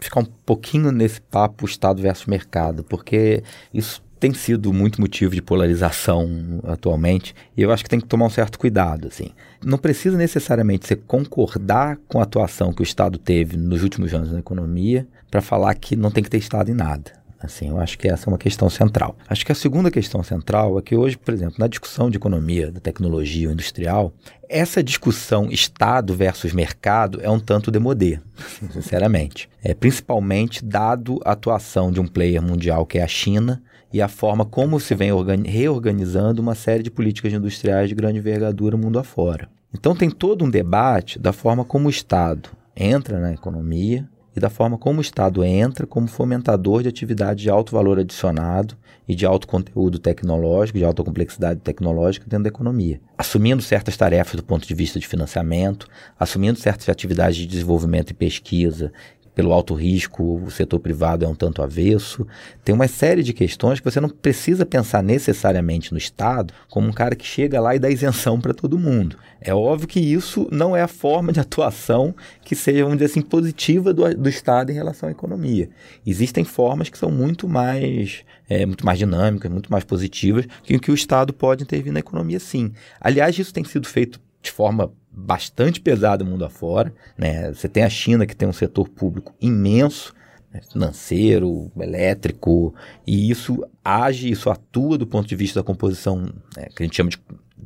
S7: ficar um pouquinho nesse papo Estado versus mercado, porque isso tem sido muito motivo de polarização atualmente, e eu acho que tem que tomar um certo cuidado, assim. Não precisa necessariamente você concordar com a atuação que o Estado teve nos últimos anos na economia para falar que não tem que ter Estado em nada. Assim, eu acho que essa é uma questão central. Acho que a segunda questão central é que hoje, por exemplo, na discussão de economia, da tecnologia industrial, essa discussão Estado versus mercado é um tanto demodê, sinceramente. É, principalmente dado a atuação de um player mundial que é a China e a forma como se vem organi- reorganizando uma série de políticas industriais de grande envergadura mundo afora. Então tem todo um debate da forma como o Estado entra na economia e da forma como o Estado entra como fomentador de atividade de alto valor adicionado e de alto conteúdo tecnológico, de alta complexidade tecnológica dentro da economia, assumindo certas tarefas do ponto de vista de financiamento, assumindo certas atividades de desenvolvimento e pesquisa pelo alto risco, o setor privado é um tanto avesso. Tem uma série de questões que você não precisa pensar necessariamente no Estado como um cara que chega lá e dá isenção para todo mundo. É óbvio que isso não é a forma de atuação que seja, vamos dizer assim, positiva do, do Estado em relação à economia. Existem formas que são muito mais, é, muito mais dinâmicas, muito mais positivas, que que o Estado pode intervir na economia, sim. Aliás, isso tem sido feito de forma bastante pesada mundo afora. Né? Você tem a China, que tem um setor público imenso, né? financeiro, elétrico, e isso age, isso atua do ponto de vista da composição né, que a gente chama de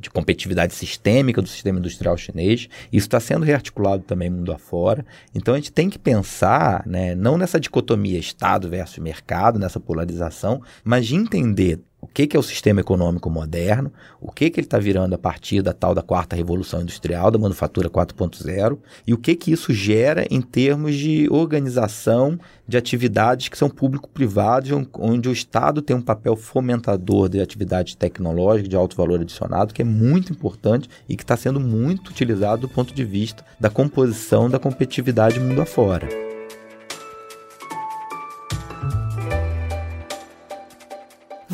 S7: de competitividade sistêmica do sistema industrial chinês. Isso está sendo rearticulado também mundo afora. Então a gente tem que pensar, né, não nessa dicotomia Estado versus mercado, nessa polarização, mas de entender o que, que é o sistema econômico moderno, o que, que ele está virando a partir da tal da quarta revolução industrial, da manufatura 4.0, e o que, que isso gera em termos de organização de atividades que são público-privadas, onde o Estado tem um papel fomentador de atividade tecnológica de alto valor adicionado, que é muito importante e que está sendo muito utilizado do ponto de vista da composição da competitividade mundo afora.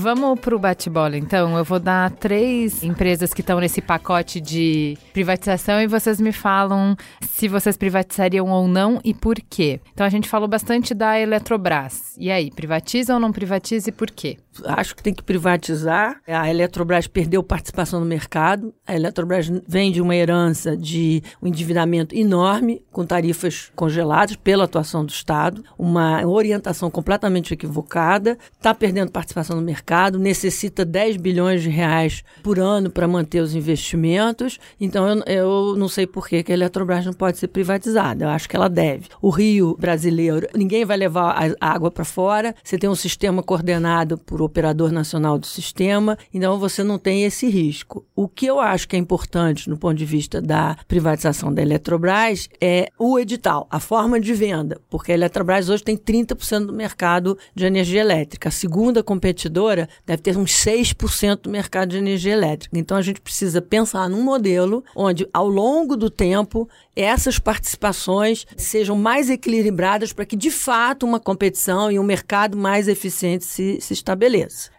S2: Vamos para o bate-bola, então. Eu vou dar três empresas que estão nesse pacote de privatização e vocês me falam se vocês privatizariam ou não e por quê. Então, a gente falou bastante da Eletrobras. E aí, privatiza ou não privatiza e por quê?
S6: Acho que tem que privatizar. A Eletrobras perdeu participação no mercado. A Eletrobras vem de uma herança de um endividamento enorme, com tarifas congeladas pela atuação do Estado, uma orientação completamente equivocada, está perdendo participação no mercado necessita 10 bilhões de reais por ano para manter os investimentos. Então, eu, eu não sei por que, que a Eletrobras não pode ser privatizada. Eu acho que ela deve. O Rio brasileiro, ninguém vai levar a água para fora. Você tem um sistema coordenado por operador nacional do sistema, então você não tem esse risco. O que eu acho que é importante no ponto de vista da privatização da Eletrobras é o edital, a forma de venda, porque a Eletrobras hoje tem 30% do mercado de energia elétrica. A segunda competidora deve ter uns 6% do mercado de energia elétrica. Então a gente precisa pensar num modelo onde, ao longo do tempo, essas participações sejam mais equilibradas para que, de fato, uma competição e um mercado mais eficiente se, se estabeleça.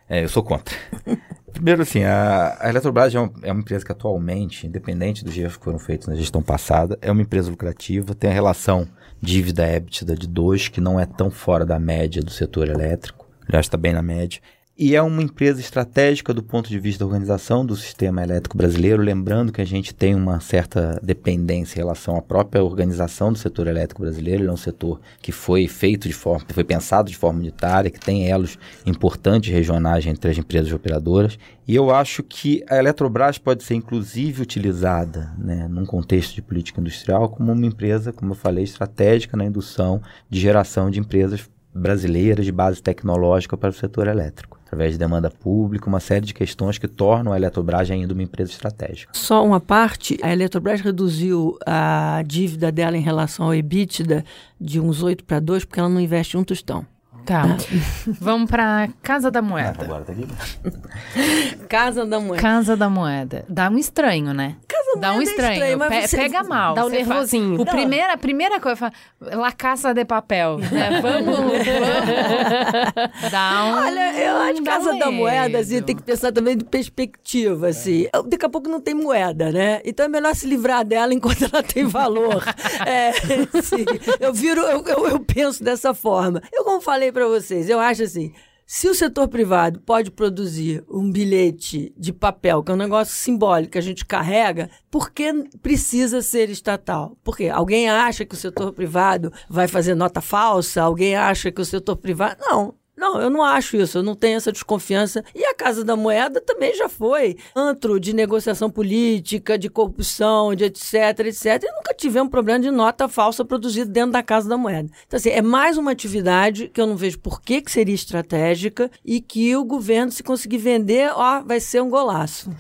S7: É, eu sou contra. Primeiro, assim, a, a Eletrobras é uma, é uma, empresa que atualmente, independente dos erros que foram feitos na gestão passada, é uma empresa lucrativa, tem a relação dívida-EBITDA de 2, que não é tão fora da média do setor elétrico, já está bem na média e é uma empresa estratégica do ponto de vista da organização do sistema elétrico brasileiro, lembrando que a gente tem uma certa dependência em relação à própria organização do setor elétrico brasileiro. Ele é um setor que foi feito de forma, foi pensado de forma unitária, que tem elos importantes regionais entre as empresas operadoras. E eu acho que a Eletrobras pode ser inclusive utilizada, né, num contexto de política industrial, como uma empresa, como eu falei, estratégica na indução de geração de empresas brasileiras de base tecnológica para o setor elétrico através de demanda pública, uma série de questões que tornam a Eletrobras ainda uma empresa estratégica.
S6: Só uma parte, a Eletrobras reduziu a dívida dela em relação ao EBITDA de uns 8 para 2 porque ela não investe um tostão.
S2: Tá. Vamos para Casa da Moeda.
S7: Agora tá aqui.
S6: Casa da Moeda.
S2: Casa da Moeda. Dá um estranho, né?
S6: Casa
S2: Dá um
S6: é
S2: estranho. Pe
S6: você...
S2: Pega mal.
S3: Dá um nervosinho.
S2: Faz... O primeira, a primeira coisa, fala, La Casa de Papel. Né? Vamos, vamos. Dá um.
S6: Olha, eu acho que Casa
S2: um
S6: da Moeda, assim, tem que pensar também de perspectiva, assim. Daqui a pouco não tem moeda, né? Então é melhor se livrar dela enquanto ela tem valor. é, assim, eu viro, eu, eu, eu penso dessa forma. Eu, como falei para vocês, eu acho assim. Se o setor privado pode produzir um bilhete de papel, que é um negócio simbólico que a gente carrega, por que precisa ser estatal? Porque alguém acha que o setor privado vai fazer nota falsa? Alguém acha que o setor privado. Não. Não, eu não acho isso, eu não tenho essa desconfiança. E a Casa da Moeda também já foi antro de negociação política, de corrupção, de etc, etc. E nunca tivemos problema de nota falsa produzida dentro da Casa da Moeda. Então, assim, é mais uma atividade que eu não vejo por que, que seria estratégica e que o governo, se conseguir vender, ó, vai ser um golaço.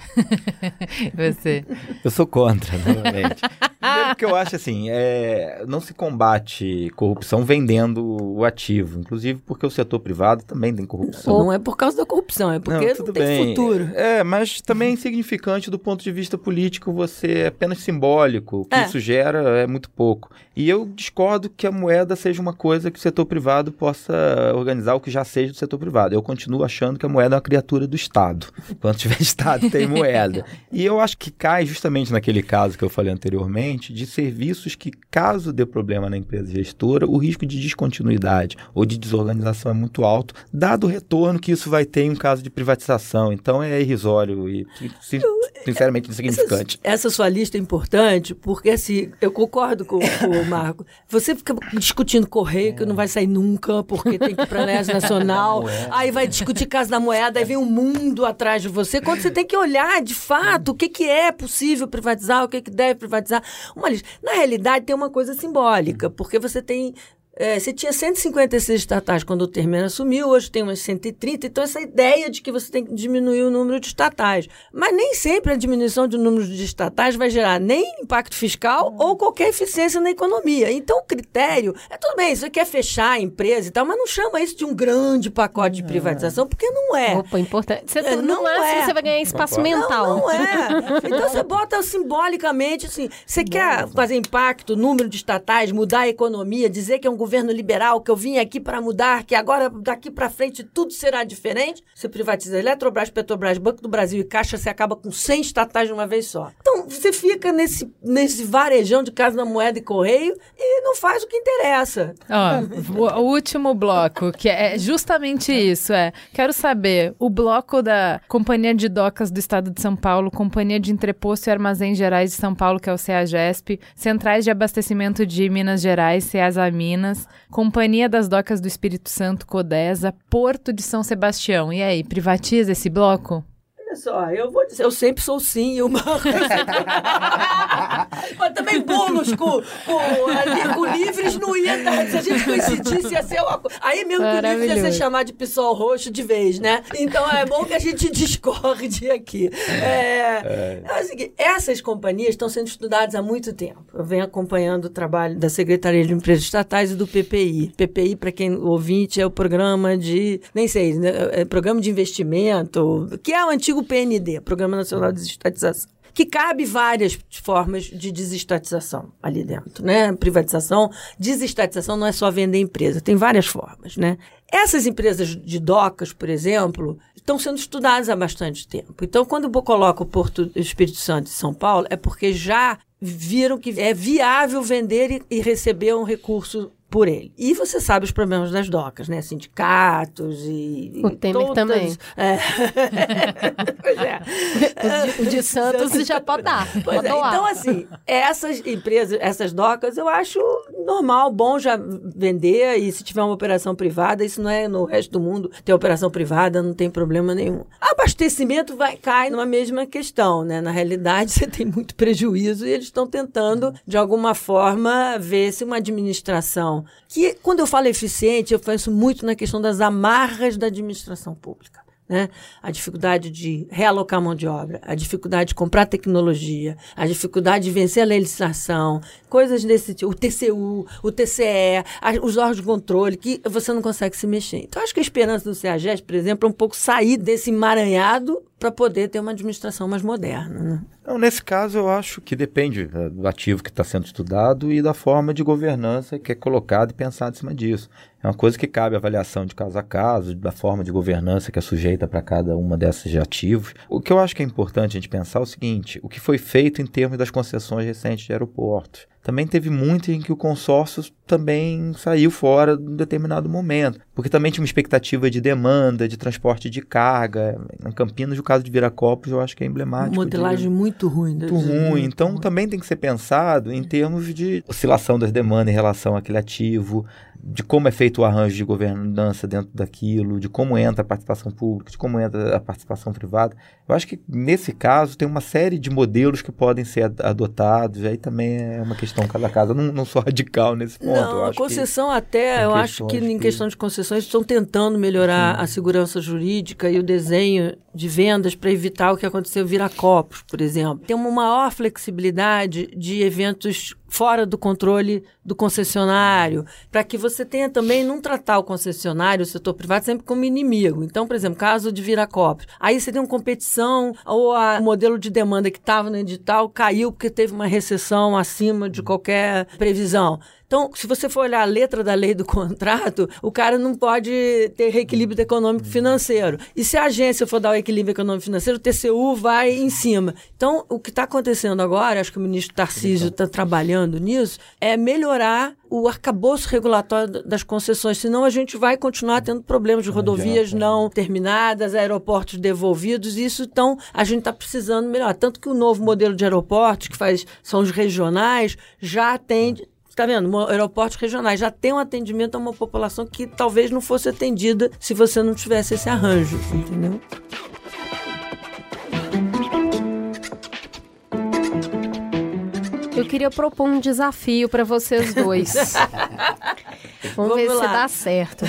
S2: Você.
S7: Eu sou contra, novamente. Primeiro porque eu acho assim, é, não se combate corrupção vendendo o ativo. Inclusive porque o setor privado também tem corrupção.
S6: Não é por causa da corrupção, é porque não,
S7: tudo
S6: tem
S7: bem.
S6: futuro.
S7: É, mas também é insignificante do ponto de vista político, você é apenas simbólico. O que
S6: É.
S7: isso gera é muito pouco. E eu discordo que a moeda seja uma coisa que o setor privado possa organizar o que já seja do setor privado. Eu continuo achando que a moeda é uma criatura do Estado. Quando tiver Estado, tem moeda. E eu acho que cai justamente naquele caso que eu falei anteriormente, de serviços que, caso dê problema na empresa gestora, o risco de descontinuidade ou de desorganização é muito alto dado o retorno que isso vai ter em um caso de privatização. Então é irrisório e, sinceramente, insignificante.
S6: Essa, essa sua lista é importante, porque assim, eu concordo com, com Marco. Você fica discutindo correio, que não vai sair nunca, porque tem que ir para a Nacional. aí vai discutir Casa da Moeda, aí vem um mundo atrás de você. Quando você tem que olhar, de fato, o que, que é possível privatizar, o que, que deve privatizar. Uma lista. Na realidade, tem uma coisa simbólica, porque você tem é, você tinha 156 estatais quando o Termeno assumiu, hoje tem umas 130. Então, essa ideia de que você tem que diminuir o número de estatais. Mas nem sempre a diminuição de número de estatais vai gerar nem impacto fiscal ou qualquer eficiência na economia. Então, o critério é tudo bem, você quer fechar a empresa e tal, mas não chama isso de um grande pacote de privatização, porque não é.
S3: Opa, importante. Você,
S6: É,
S3: no
S6: não
S3: máximo,
S6: é.
S3: você vai ganhar espaço mental.
S6: Não, não é. Então você bota simbolicamente assim. Você quer fazer impacto, número de estatais, mudar a economia, dizer que é um governo liberal, que eu vim aqui para mudar, que agora daqui para frente tudo será diferente. Você privatiza Eletrobras, Petrobras, Banco do Brasil e Caixa, você acaba com 100 estatais de uma vez só. Então você fica nesse, nesse varejão de casa da moeda e correio e não faz o que interessa.
S2: Ó, o, último bloco, que é justamente isso, é. Quero saber, o bloco da Companhia de Docas do Estado de São Paulo, Companhia de Entreposto e Armazém Gerais de São Paulo, que é o CEAGESP, Centrais de Abastecimento de Minas Gerais, CEASA Minas, Companhia das Docas do Espírito Santo, CODESA, Porto de São Sebastião. E aí, privatiza esse bloco?
S6: Olha só, eu vou dizer, eu sempre sou sim, Marcos. Mas também bolos com, com, com livres não ia dar. Se a gente coincidisse, ia ser uma coisa. Aí mesmo que o livre ia ser chamado de pessoal roxo de vez, né? Então é bom que a gente discorde aqui. É, é o seguinte, essas companhias estão sendo estudadas há muito tempo. Eu venho acompanhando o trabalho da Secretaria de Empresas Estatais e do PPI. PPI, para quem ouvinte, é o programa de. Nem sei, né? é programa de investimento, que é o antigo PND, Programa Nacional de Desestatização que cabe várias formas de desestatização ali dentro, né? Privatização, desestatização não é só vender empresa, tem várias formas, né? Essas empresas de docas, por exemplo, estão sendo estudadas há bastante tempo. Então, quando eu coloco o Porto Espírito Santo e São Paulo, é porque já viram que é viável vender e receber um recurso por ele. E você sabe os problemas das docas, né? Sindicatos e.
S3: O
S6: e
S3: Temer
S6: todas-
S3: também.
S6: É. pois é.
S3: O de, o de Santos já pode dar.
S6: Pois é, então, assim, essas empresas, essas docas, eu acho normal, bom já vender. E se tiver uma operação privada, isso não é no resto do mundo ter operação privada, não tem problema nenhum. Abastecimento vai cai numa mesma questão, né? Na realidade, você tem muito prejuízo e eles estão tentando, de alguma forma, ver se uma administração. Que, quando eu falo eficiente, eu penso muito na questão das amarras da administração pública né? A dificuldade de realocar mão de obra, a dificuldade de comprar tecnologia, a dificuldade de vencer a legislação, coisas desse tipo, o TCU, o TCE, os órgãos de controle, que você não consegue se mexer. Então, acho que a esperança do CEAGES, por exemplo, é um pouco sair desse emaranhado para poder ter uma administração mais moderna. Né?
S7: Não, nesse caso, eu acho que depende eh, do ativo que está sendo estudado e da forma de governança que é colocado e pensado em cima disso. É uma coisa que cabe avaliação de caso a caso, da forma de governança que é sujeita para cada uma desses ativos. O que eu acho que é importante a gente pensar é o seguinte: o que foi feito em termos das concessões recentes de aeroportos. Também teve muito em que o consórcio também saiu fora em determinado momento, porque também tinha uma expectativa de demanda, de transporte de carga. Em Campinas, o caso de Viracopos, eu acho que é emblemático.
S6: Modelagem
S7: de-
S6: muito ruim.
S7: muito ruim. Então também tem que ser pensado em termos de oscilação das demandas em relação àquele ativo, de como é feito o arranjo de governança dentro daquilo, de como entra a participação pública, de como entra a participação privada. Eu acho que nesse caso tem uma série de modelos que podem ser ad- adotados, aí também é uma questão cada caso. Eu não, não sou radical nesse ponto.
S6: Não, a
S7: acho que-
S6: concessão até, eu acho que em
S7: que-
S6: questão de concessões estão tentando melhorar a segurança jurídica e o desenho de vendas para evitar o que aconteceu Viracopos, por exemplo. Tem uma maior flexibilidade de eventos fora do controle do concessionário, para que você tenha também não tratar o concessionário, o setor privado sempre como inimigo. Então, por exemplo, caso de Viracopos, aí você tem uma competição ou a- o modelo de demanda que estava no edital caiu porque teve uma recessão acima de qualquer previsão. Então, se você for olhar a letra da lei do contrato, o cara não pode ter reequilíbrio econômico financeiro. E se a agência for dar o equilíbrio econômico financeiro, o TCU vai em cima. Então, o que está acontecendo agora, acho que o ministro Tarcísio está trabalhando nisso, é melhorar o arcabouço regulatório das concessões, senão a gente vai continuar tendo problemas de rodovias não terminadas, aeroportos devolvidos, isso então a gente está precisando melhorar. Tanto que o novo modelo de aeroportos, que faz, são os regionais, já atende. Está vendo? Aeroportos regionais já tem um atendimento a uma população que talvez não fosse atendida se você não tivesse esse arranjo, entendeu?
S3: Eu queria propor um desafio para vocês dois. Vamos, Vamos, ver lá. se dá certo.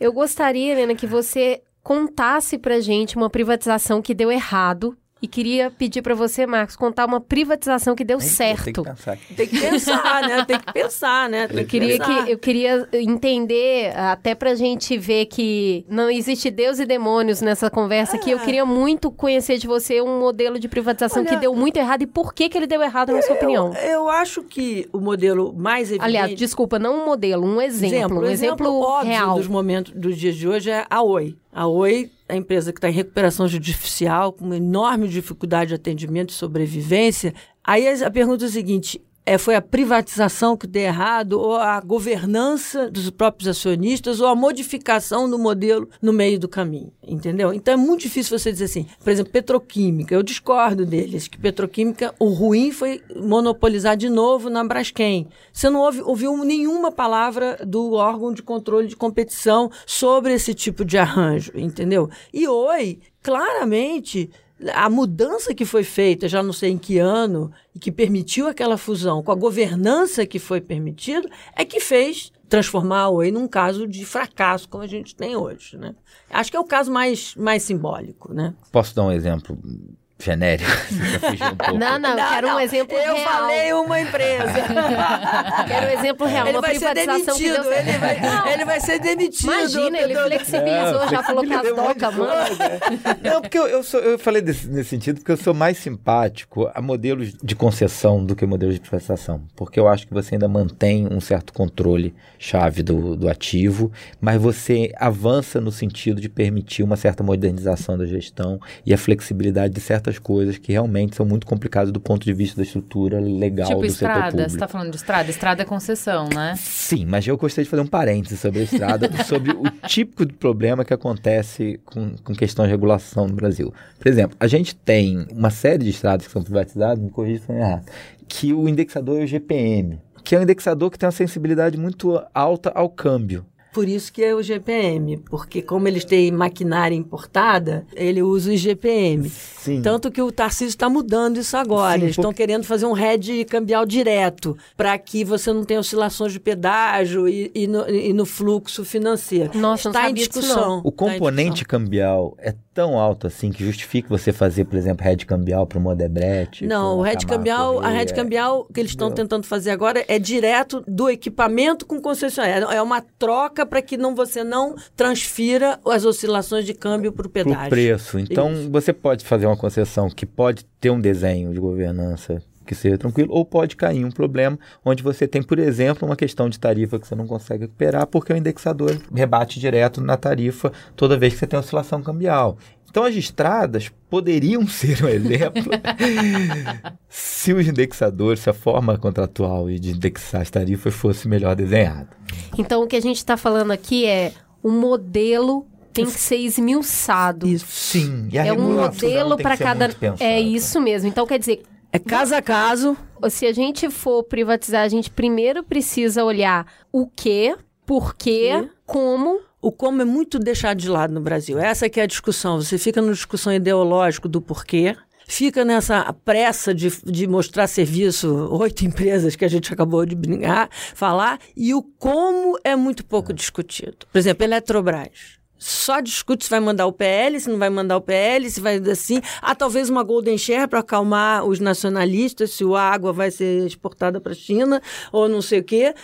S3: Eu gostaria, Helena, que você contasse pra gente uma privatização que deu errado e queria pedir para você, Marcos, contar uma privatização que deu certo. Tem que
S6: pensar. Tem que pensar, né? Tem que pensar, né?
S3: Tem eu, queria
S6: pensar.
S3: Que, eu queria entender, até pra gente ver que não existe Deus e demônios nessa conversa aqui. Eu queria muito conhecer de você um modelo de privatização Olha, que deu muito errado e por que, que ele deu errado, na sua opinião.
S6: Eu acho que o modelo mais evidente...
S3: Aliás, desculpa, não um modelo, um exemplo. exemplo um exemplo, exemplo óbvio real.
S6: dos momentos dos dias de hoje é a Oi. A Oi a empresa que está em recuperação judicial, com uma enorme dificuldade de atendimento e sobrevivência. Aí a pergunta é a seguinte: é, foi a privatização que deu errado, ou a governança dos próprios acionistas, ou a modificação do modelo no meio do caminho, entendeu? Então é muito difícil você dizer assim, por exemplo, petroquímica, eu discordo deles, que petroquímica, o ruim foi monopolizar de novo na Braskem. Você não ouve, ouviu nenhuma palavra do órgão de controle de competição sobre esse tipo de arranjo, entendeu? E oi, claramente a mudança que foi feita, já não sei em que ano, e que permitiu aquela fusão, com a governança que foi permitido, é que fez transformar a Oi num caso de fracasso, como a gente tem hoje. Né? Acho que é o caso mais, mais simbólico. Né?
S7: Posso dar um exemplo genérico.
S3: Um não, não, não, quero não, um exemplo
S6: eu
S3: real.
S6: Eu falei uma empresa.
S3: quero um exemplo real.
S6: Ele
S3: uma
S6: vai ser demitido. Ele vai, ele vai ser demitido.
S3: Imagina, ele flexibilizou, não, já falou que as docas, mano.
S7: Não, porque eu, eu, sou, eu falei desse, nesse sentido porque eu sou mais simpático a modelos de concessão do que modelos de privatização. Porque eu acho que você ainda mantém um certo controle chave do, do ativo, mas você avança no sentido de permitir uma certa modernização da gestão e a flexibilidade de certas certas coisas que realmente são muito complicadas do ponto de vista da estrutura legal
S2: tipo
S7: do
S2: estrada,
S7: setor público.
S2: você está falando de estrada? Estrada é concessão, né?
S7: Sim, mas eu gostaria de fazer um parênteses sobre a estrada, sobre o típico de problema que acontece com, com questões de regulação no Brasil. Por exemplo, a gente tem uma série de estradas que são privatizadas, me corrija se estou errado, que o indexador é o GPM, que é um indexador que tem uma sensibilidade muito alta ao câmbio.
S6: Por isso que é o GPM, porque como eles têm maquinária importada, ele usa o GPM. Sim. Tanto que o Tarcísio está mudando isso agora. Sim, eles estão querendo fazer um hedge cambial direto, para que você não tenha oscilações de pedágio e, e, no, e no, fluxo financeiro.
S3: Nossa,
S6: está
S3: em
S6: discussão.
S7: O componente
S6: discussão.
S7: cambial é tão alto assim que justifica você fazer, por exemplo, hedge cambial para o Modebrecht?
S6: Não, o hedge cambial, a hedge cambial que eles estão tentando fazer agora é direto do equipamento com concessionária. É uma troca para que não, você não transfira as oscilações de câmbio para o pedágio.
S7: Preço. Então, Isso. você pode fazer uma concessão que pode ter um desenho de governança que seja tranquilo, ou pode cair um problema onde você tem, por exemplo, uma questão de tarifa que você não consegue recuperar porque o indexador rebate direto na tarifa toda vez que você tem oscilação cambial. Então as estradas poderiam ser um exemplo se os indexadores, se a forma contratual de indexar as tarifas fosse melhor desenhada.
S3: Então o que a gente está falando aqui é o modelo tem que ser esmiuçado.
S7: Isso. Sim.
S3: é um modelo para cada. É isso mesmo. Então quer dizer.
S6: É caso a caso.
S3: Se a gente for privatizar, a gente primeiro precisa olhar o que, por quê, como
S6: o como é muito deixado de lado no Brasil. Essa que é a discussão. Você fica na discussão ideológica do porquê, fica nessa pressa de, de mostrar serviço, oito empresas que a gente acabou de brincar, falar, e o como é muito pouco discutido. Por exemplo, Eletrobras só discute se vai mandar o PL, se não vai mandar o PL, se vai assim. Há talvez uma golden share para acalmar os nacionalistas, se o água vai ser exportada para a China ou não sei o quê.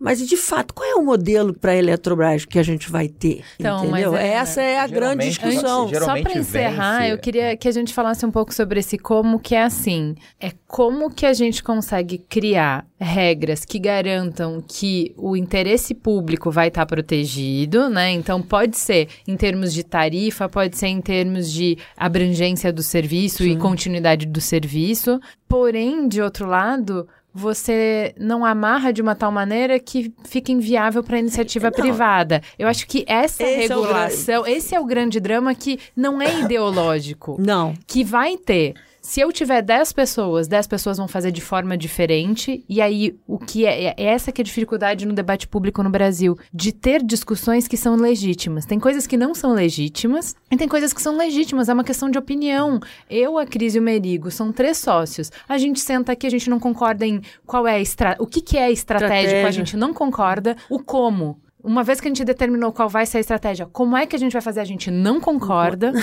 S6: Mas, de fato, qual é o modelo para a Eletrobras que a gente vai ter?
S2: Então,
S6: entendeu?
S2: mas é-
S6: Essa é a grande discussão.
S7: Antes-
S2: Só para encerrar,
S7: vence-
S2: eu queria que a gente falasse um pouco sobre esse como que é assim. É como que a gente consegue criar regras que garantam que o interesse público vai estar protegido, né? Então pode ser em termos de tarifa, pode ser em termos de abrangência do serviço e continuidade do serviço. Porém, de outro lado, você não amarra de uma tal maneira que fica inviável para a iniciativa privada. Eu acho que essa
S6: Esse é
S2: regulação, esse é o grande drama que não é ideológico,
S6: Não.
S2: que vai ter. Se eu tiver 10 pessoas, 10 pessoas vão fazer de forma diferente, e aí o que é, é essa que é a dificuldade no debate público no Brasil, de ter discussões que são legítimas. Tem coisas que não são legítimas, e tem coisas que são legítimas, é uma questão de opinião. Eu, a Cris e o Merigo são três sócios. A gente senta aqui, a gente não concorda em qual é a estra... o que, que é estratégico, a
S6: Estratégia.
S2: gente não concorda, o como. Uma vez que a gente determinou qual vai ser a estratégia, como é que a gente vai fazer? A gente não concorda.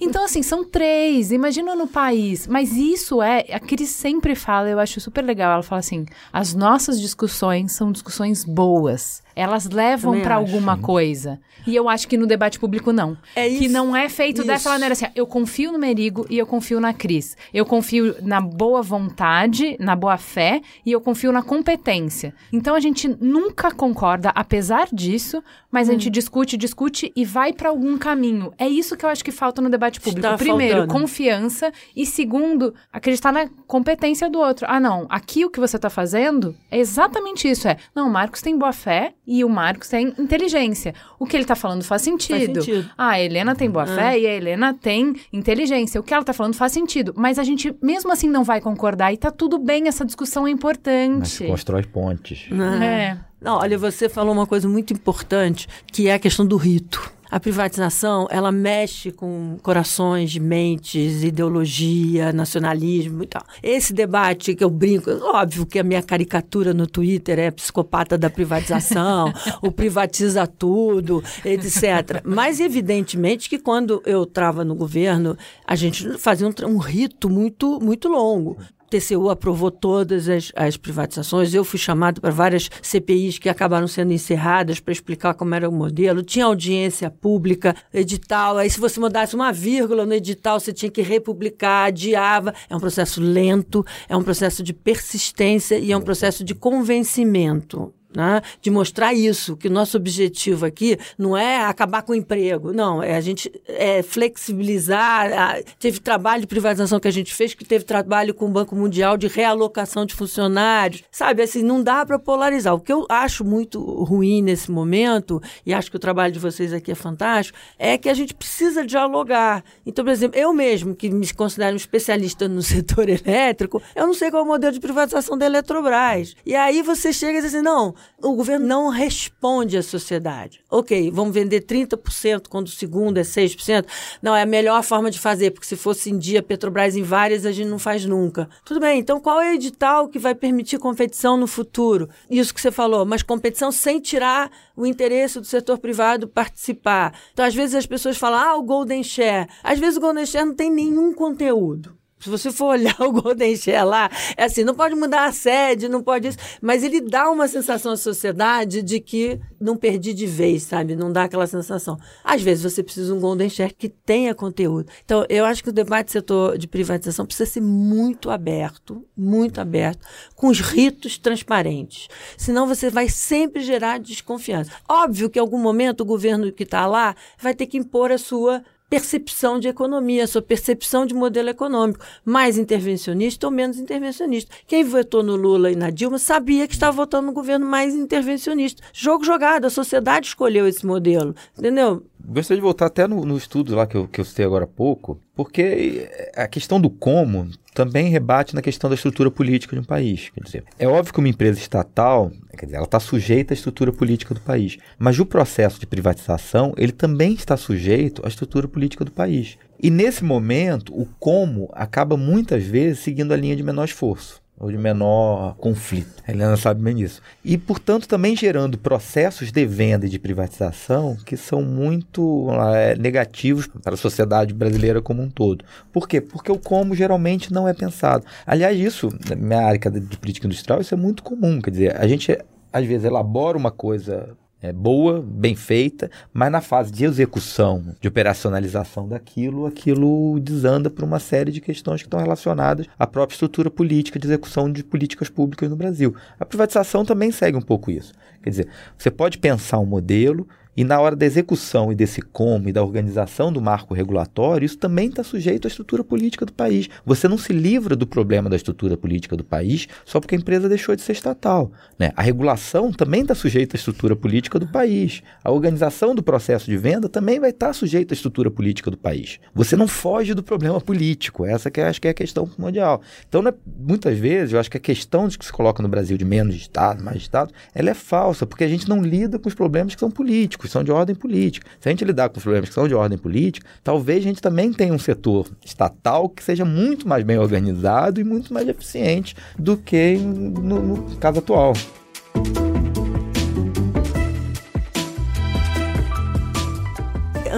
S2: Então, assim, são três. Imagina no país. Mas isso é. A Cris sempre fala, eu acho super legal. Ela fala assim: as nossas discussões são discussões boas. Elas levam para
S6: acho.
S2: alguma coisa. E eu acho que no debate público não.
S6: É
S2: Que
S6: isso.
S2: não é feito
S6: Isso.
S2: dessa maneira assim. Eu confio no Merigo e eu confio na Cris. Eu confio na boa vontade, na boa fé e eu confio na competência. Então a gente nunca concorda, apesar disso, mas a
S6: Hum.
S2: gente discute, discute e vai para algum caminho. É isso que eu acho que falta no debate público.
S6: Está
S2: Primeiro,
S6: faltando.
S2: confiança e segundo, acreditar na competência do outro. Ah, não, aqui o que você tá fazendo é exatamente isso, é. Não, o Marcos tem boa fé e o Marcos tem inteligência. O que ele tá falando faz sentido.
S6: sentido.
S2: Ah, a Helena tem boa fé e a Helena tem inteligência. O que ela tá falando faz sentido, mas a gente mesmo assim não vai concordar e tá tudo bem, essa discussão é
S7: Mas
S2: importante.
S7: constrói pontes.
S2: É.
S6: Não, olha, você falou uma coisa muito importante, que é a questão do rito. A privatização, ela mexe com corações, mentes, ideologia, nacionalismo e tal. Esse debate que eu brinco, óbvio que a minha caricatura no Twitter é psicopata da privatização, o privatiza tudo, etc. Mas evidentemente que quando eu estava no governo, a gente fazia um, um rito muito, muito longo. TCU aprovou todas as, as privatizações. Eu fui chamado para várias CPIs que acabaram sendo encerradas para explicar como era o modelo. Tinha audiência pública, edital. Aí, se você mudasse uma vírgula no edital, você tinha que republicar, adiava. É um processo lento, é um processo de persistência e é um processo de convencimento. Né? De mostrar isso, que o nosso objetivo aqui não é acabar com o emprego, não, é a gente é, flexibilizar. a- teve trabalho de privatização que a gente fez, que teve trabalho com o Banco Mundial de realocação de funcionários, sabe? Assim, não dá para polarizar. O que eu acho muito ruim nesse momento, e acho que o trabalho de vocês aqui é fantástico, é que a gente precisa dialogar. Então, por exemplo, eu mesmo, que me considero um especialista no setor elétrico, eu não sei qual é o modelo de privatização da Eletrobras. E aí você chega e diz assim: não, o governo não responde à sociedade. Ok, vamos vender 30% quando o segundo é 6%. Não, é a melhor forma de fazer, porque se fosse em dia Petrobras em várias, a gente não faz nunca. Tudo bem, então qual é o edital que vai permitir competição no futuro? Isso que você falou, mas competição sem tirar o interesse do setor privado participar. Então, às vezes as pessoas falam, ah, o Golden Share. Às vezes o Golden Share não tem nenhum conteúdo. Se você for olhar o Golden Share lá, é assim, não pode mudar a sede, não pode isso, mas ele dá uma sensação à sociedade de que não perdi de vez, sabe? Não dá aquela sensação. Às vezes você precisa de um Golden Share que tenha conteúdo. Então, eu acho que o debate do setor de privatização precisa ser muito aberto, muito aberto, com os ritos transparentes. Senão você vai sempre gerar desconfiança. Óbvio que em algum momento o governo que está lá vai ter que impor a sua percepção de economia, sua percepção de modelo econômico, mais intervencionista ou menos intervencionista. Quem votou no Lula e na Dilma sabia que estava votando no governo mais intervencionista. Jogo jogado, a sociedade escolheu esse modelo, entendeu?
S7: Gostaria de voltar até no, no estudo lá que eu, que eu citei agora há pouco, porque a questão do como também rebate na questão da estrutura política de um país. Quer dizer, é óbvio que uma empresa estatal, quer dizer, ela está sujeita à estrutura política do país, mas o processo de privatização, ele também está sujeito à estrutura política do país. E nesse momento, o como acaba muitas vezes seguindo a linha de menor esforço ou de menor conflito. A Helena sabe bem disso. E, portanto, também gerando processos de venda e de privatização que são muito lá, é, negativos para a sociedade brasileira como um todo. Por quê? Porque o como geralmente não é pensado. Aliás, isso, na minha área de política industrial, isso é muito comum. Quer dizer, a gente às vezes, elabora uma coisa é, boa, bem feita, mas na fase de execução, de operacionalização daquilo, aquilo desanda por uma série de questões que estão relacionadas à própria estrutura política de execução de políticas públicas no Brasil. A privatização também segue um pouco isso. Quer dizer, você pode pensar um modelo e na hora da execução e desse como e da organização do marco regulatório, isso também está sujeito à estrutura política do país. Você não se livra do problema da estrutura política do país só porque a empresa deixou de ser estatal. Né? A regulação também está sujeita à estrutura política do país. A organização do processo de venda também vai estar tá sujeita à estrutura política do país. Você não foge do problema político. Essa que acho que é a questão mundial. Então, né, muitas vezes, eu acho que a questão de que se coloca no Brasil de menos Estado, mais Estado, ela é falsa, porque a gente não lida com os problemas que são políticos que são de ordem política. Se a gente lidar com os problemas que são de ordem política, talvez a gente também tenha um setor estatal que seja muito mais bem organizado e muito mais eficiente do que no, no caso atual.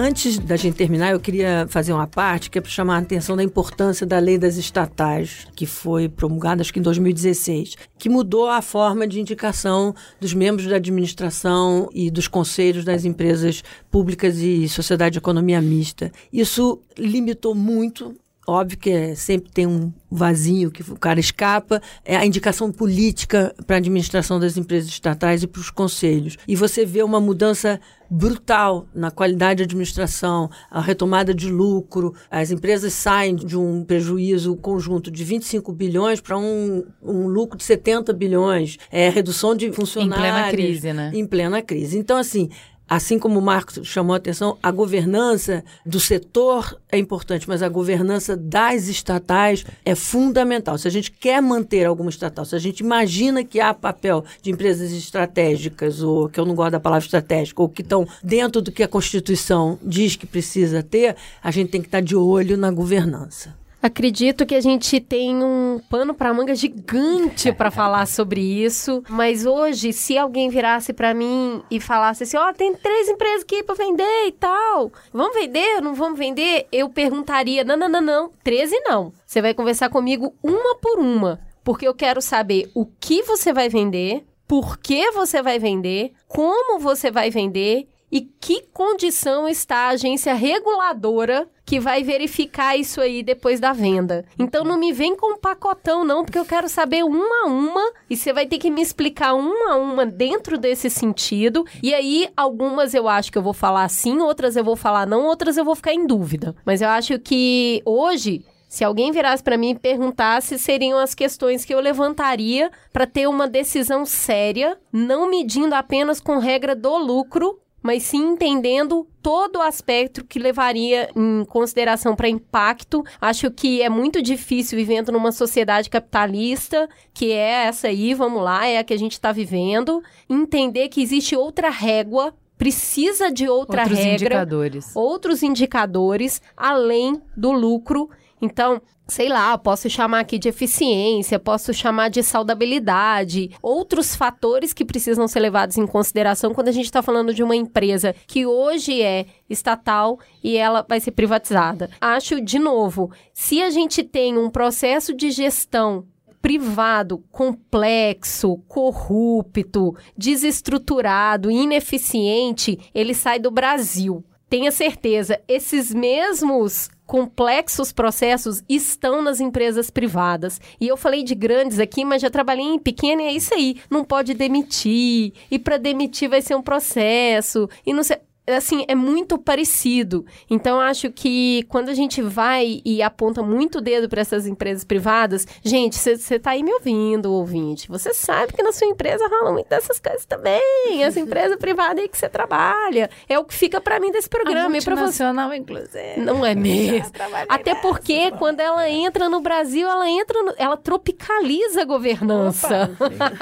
S6: Antes da gente terminar, eu queria fazer uma parte que é para chamar a atenção da importância da lei das estatais, que foi promulgada acho que em 2016, que mudou a forma de indicação dos membros da administração e dos conselhos das empresas públicas e sociedade de economia mista. Isso limitou muito Óbvio que é, sempre tem um vazio que o cara escapa. É a indicação política para a administração das empresas estatais e para os conselhos. E você vê uma mudança brutal na qualidade de administração, a retomada de lucro. As empresas saem de um prejuízo conjunto de 25 bilhões para um, um lucro de 70 bilhões. É redução de funcionários.
S2: Em plena crise, né?
S6: Em plena crise. Então, assim, assim como o Marcos chamou a atenção, a governança do setor é importante, mas a governança das estatais é fundamental. Se a gente quer manter alguma estatal, se a gente imagina que há papel de empresas estratégicas, ou que eu não gosto da palavra estratégica, ou que estão dentro do que a Constituição diz que precisa ter, a gente tem que estar de olho na governança.
S3: Acredito que a gente tem um pano para manga gigante para falar sobre isso, mas hoje, se alguém virasse para mim e falasse assim: "Ó, oh, tem três empresas aqui para vender e tal. Vamos vender? Não vamos vender?" Eu perguntaria: "Não, não, não, não. 13 não. Você vai conversar comigo uma por uma, porque eu quero saber o que você vai vender, por que você vai vender, como você vai vender e que condição está a agência reguladora que vai verificar isso aí depois da venda. Então não me vem com um pacotão não, porque eu quero saber uma a uma e você vai ter que me explicar uma a uma dentro desse sentido. E aí algumas eu acho que eu vou falar sim, outras eu vou falar não, outras eu vou ficar em dúvida. Mas eu acho que hoje se alguém virasse para mim e perguntasse, seriam as questões que eu levantaria para ter uma decisão séria, não medindo apenas com regra do lucro, mas sim entendendo todo o aspecto que levaria em consideração para impacto. Acho que é muito difícil vivendo numa sociedade capitalista, que é essa aí, vamos lá, é a que a gente está vivendo, entender que existe outra régua precisa de outra
S2: outros
S3: regra,
S2: indicadores.
S3: outros indicadores além do lucro. Então, sei lá, posso chamar aqui de eficiência, posso chamar de saudabilidade, outros fatores que precisam ser levados em consideração quando a gente está falando de uma empresa que hoje é estatal e ela vai ser privatizada. Acho, de novo, se a gente tem um processo de gestão privado complexo, corrupto, desestruturado, ineficiente, ele sai do Brasil. Tenha certeza, esses mesmos complexos processos estão nas empresas privadas. E eu falei de grandes aqui, mas já trabalhei em pequena e é isso aí. Não pode demitir. E para demitir vai ser um processo. E não sei assim, é muito parecido. Então, acho que quando a gente vai e aponta muito o dedo para essas empresas privadas, gente, você está aí me ouvindo, ouvinte. Você sabe que na sua empresa rola muito dessas coisas também. Essa empresa privada aí que você trabalha. É o que fica para mim desse programa.
S2: A multinacional, e você... inclusive.
S3: Não é mesmo. Até porque quando ela entra no Brasil, ela entra, no... ela tropicaliza a governança.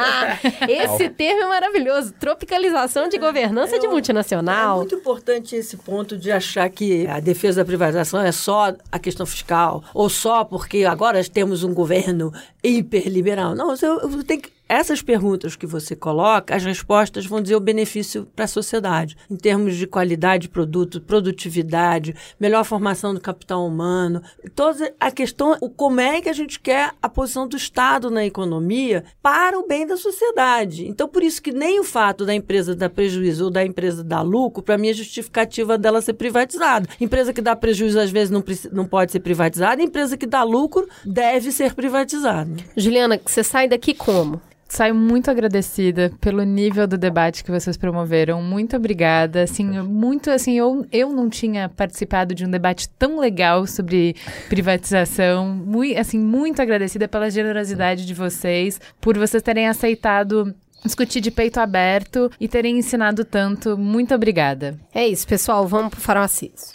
S3: Esse termo é maravilhoso. Tropicalização de governança é, de multinacional.
S6: É muito importante esse ponto de achar que a defesa da privatização é só a questão fiscal, ou só porque agora temos um governo hiperliberal. Não, você tem que essas perguntas que você coloca, as respostas vão dizer o benefício para a sociedade, em termos de qualidade de produto, produtividade, melhor formação do capital humano, toda a questão, o como é que a gente quer a posição do Estado na economia para o bem da sociedade. Então, por isso que nem o fato da empresa dar prejuízo ou da empresa dar lucro, para mim é justificativa dela ser privatizada. Empresa que dá prejuízo às vezes não, não pode ser privatizada, empresa que dá lucro deve ser privatizada.
S3: Juliana, você sai daqui como?
S2: Saio muito agradecida pelo nível do debate que vocês promoveram. Muito obrigada. Assim, muito assim, eu, eu não tinha participado de um debate tão legal sobre privatização. Muito, assim, muito agradecida pela generosidade de vocês, por vocês terem aceitado discutir de peito aberto e terem ensinado tanto. Muito obrigada.
S3: É isso, pessoal. Vamos pro farol aceso.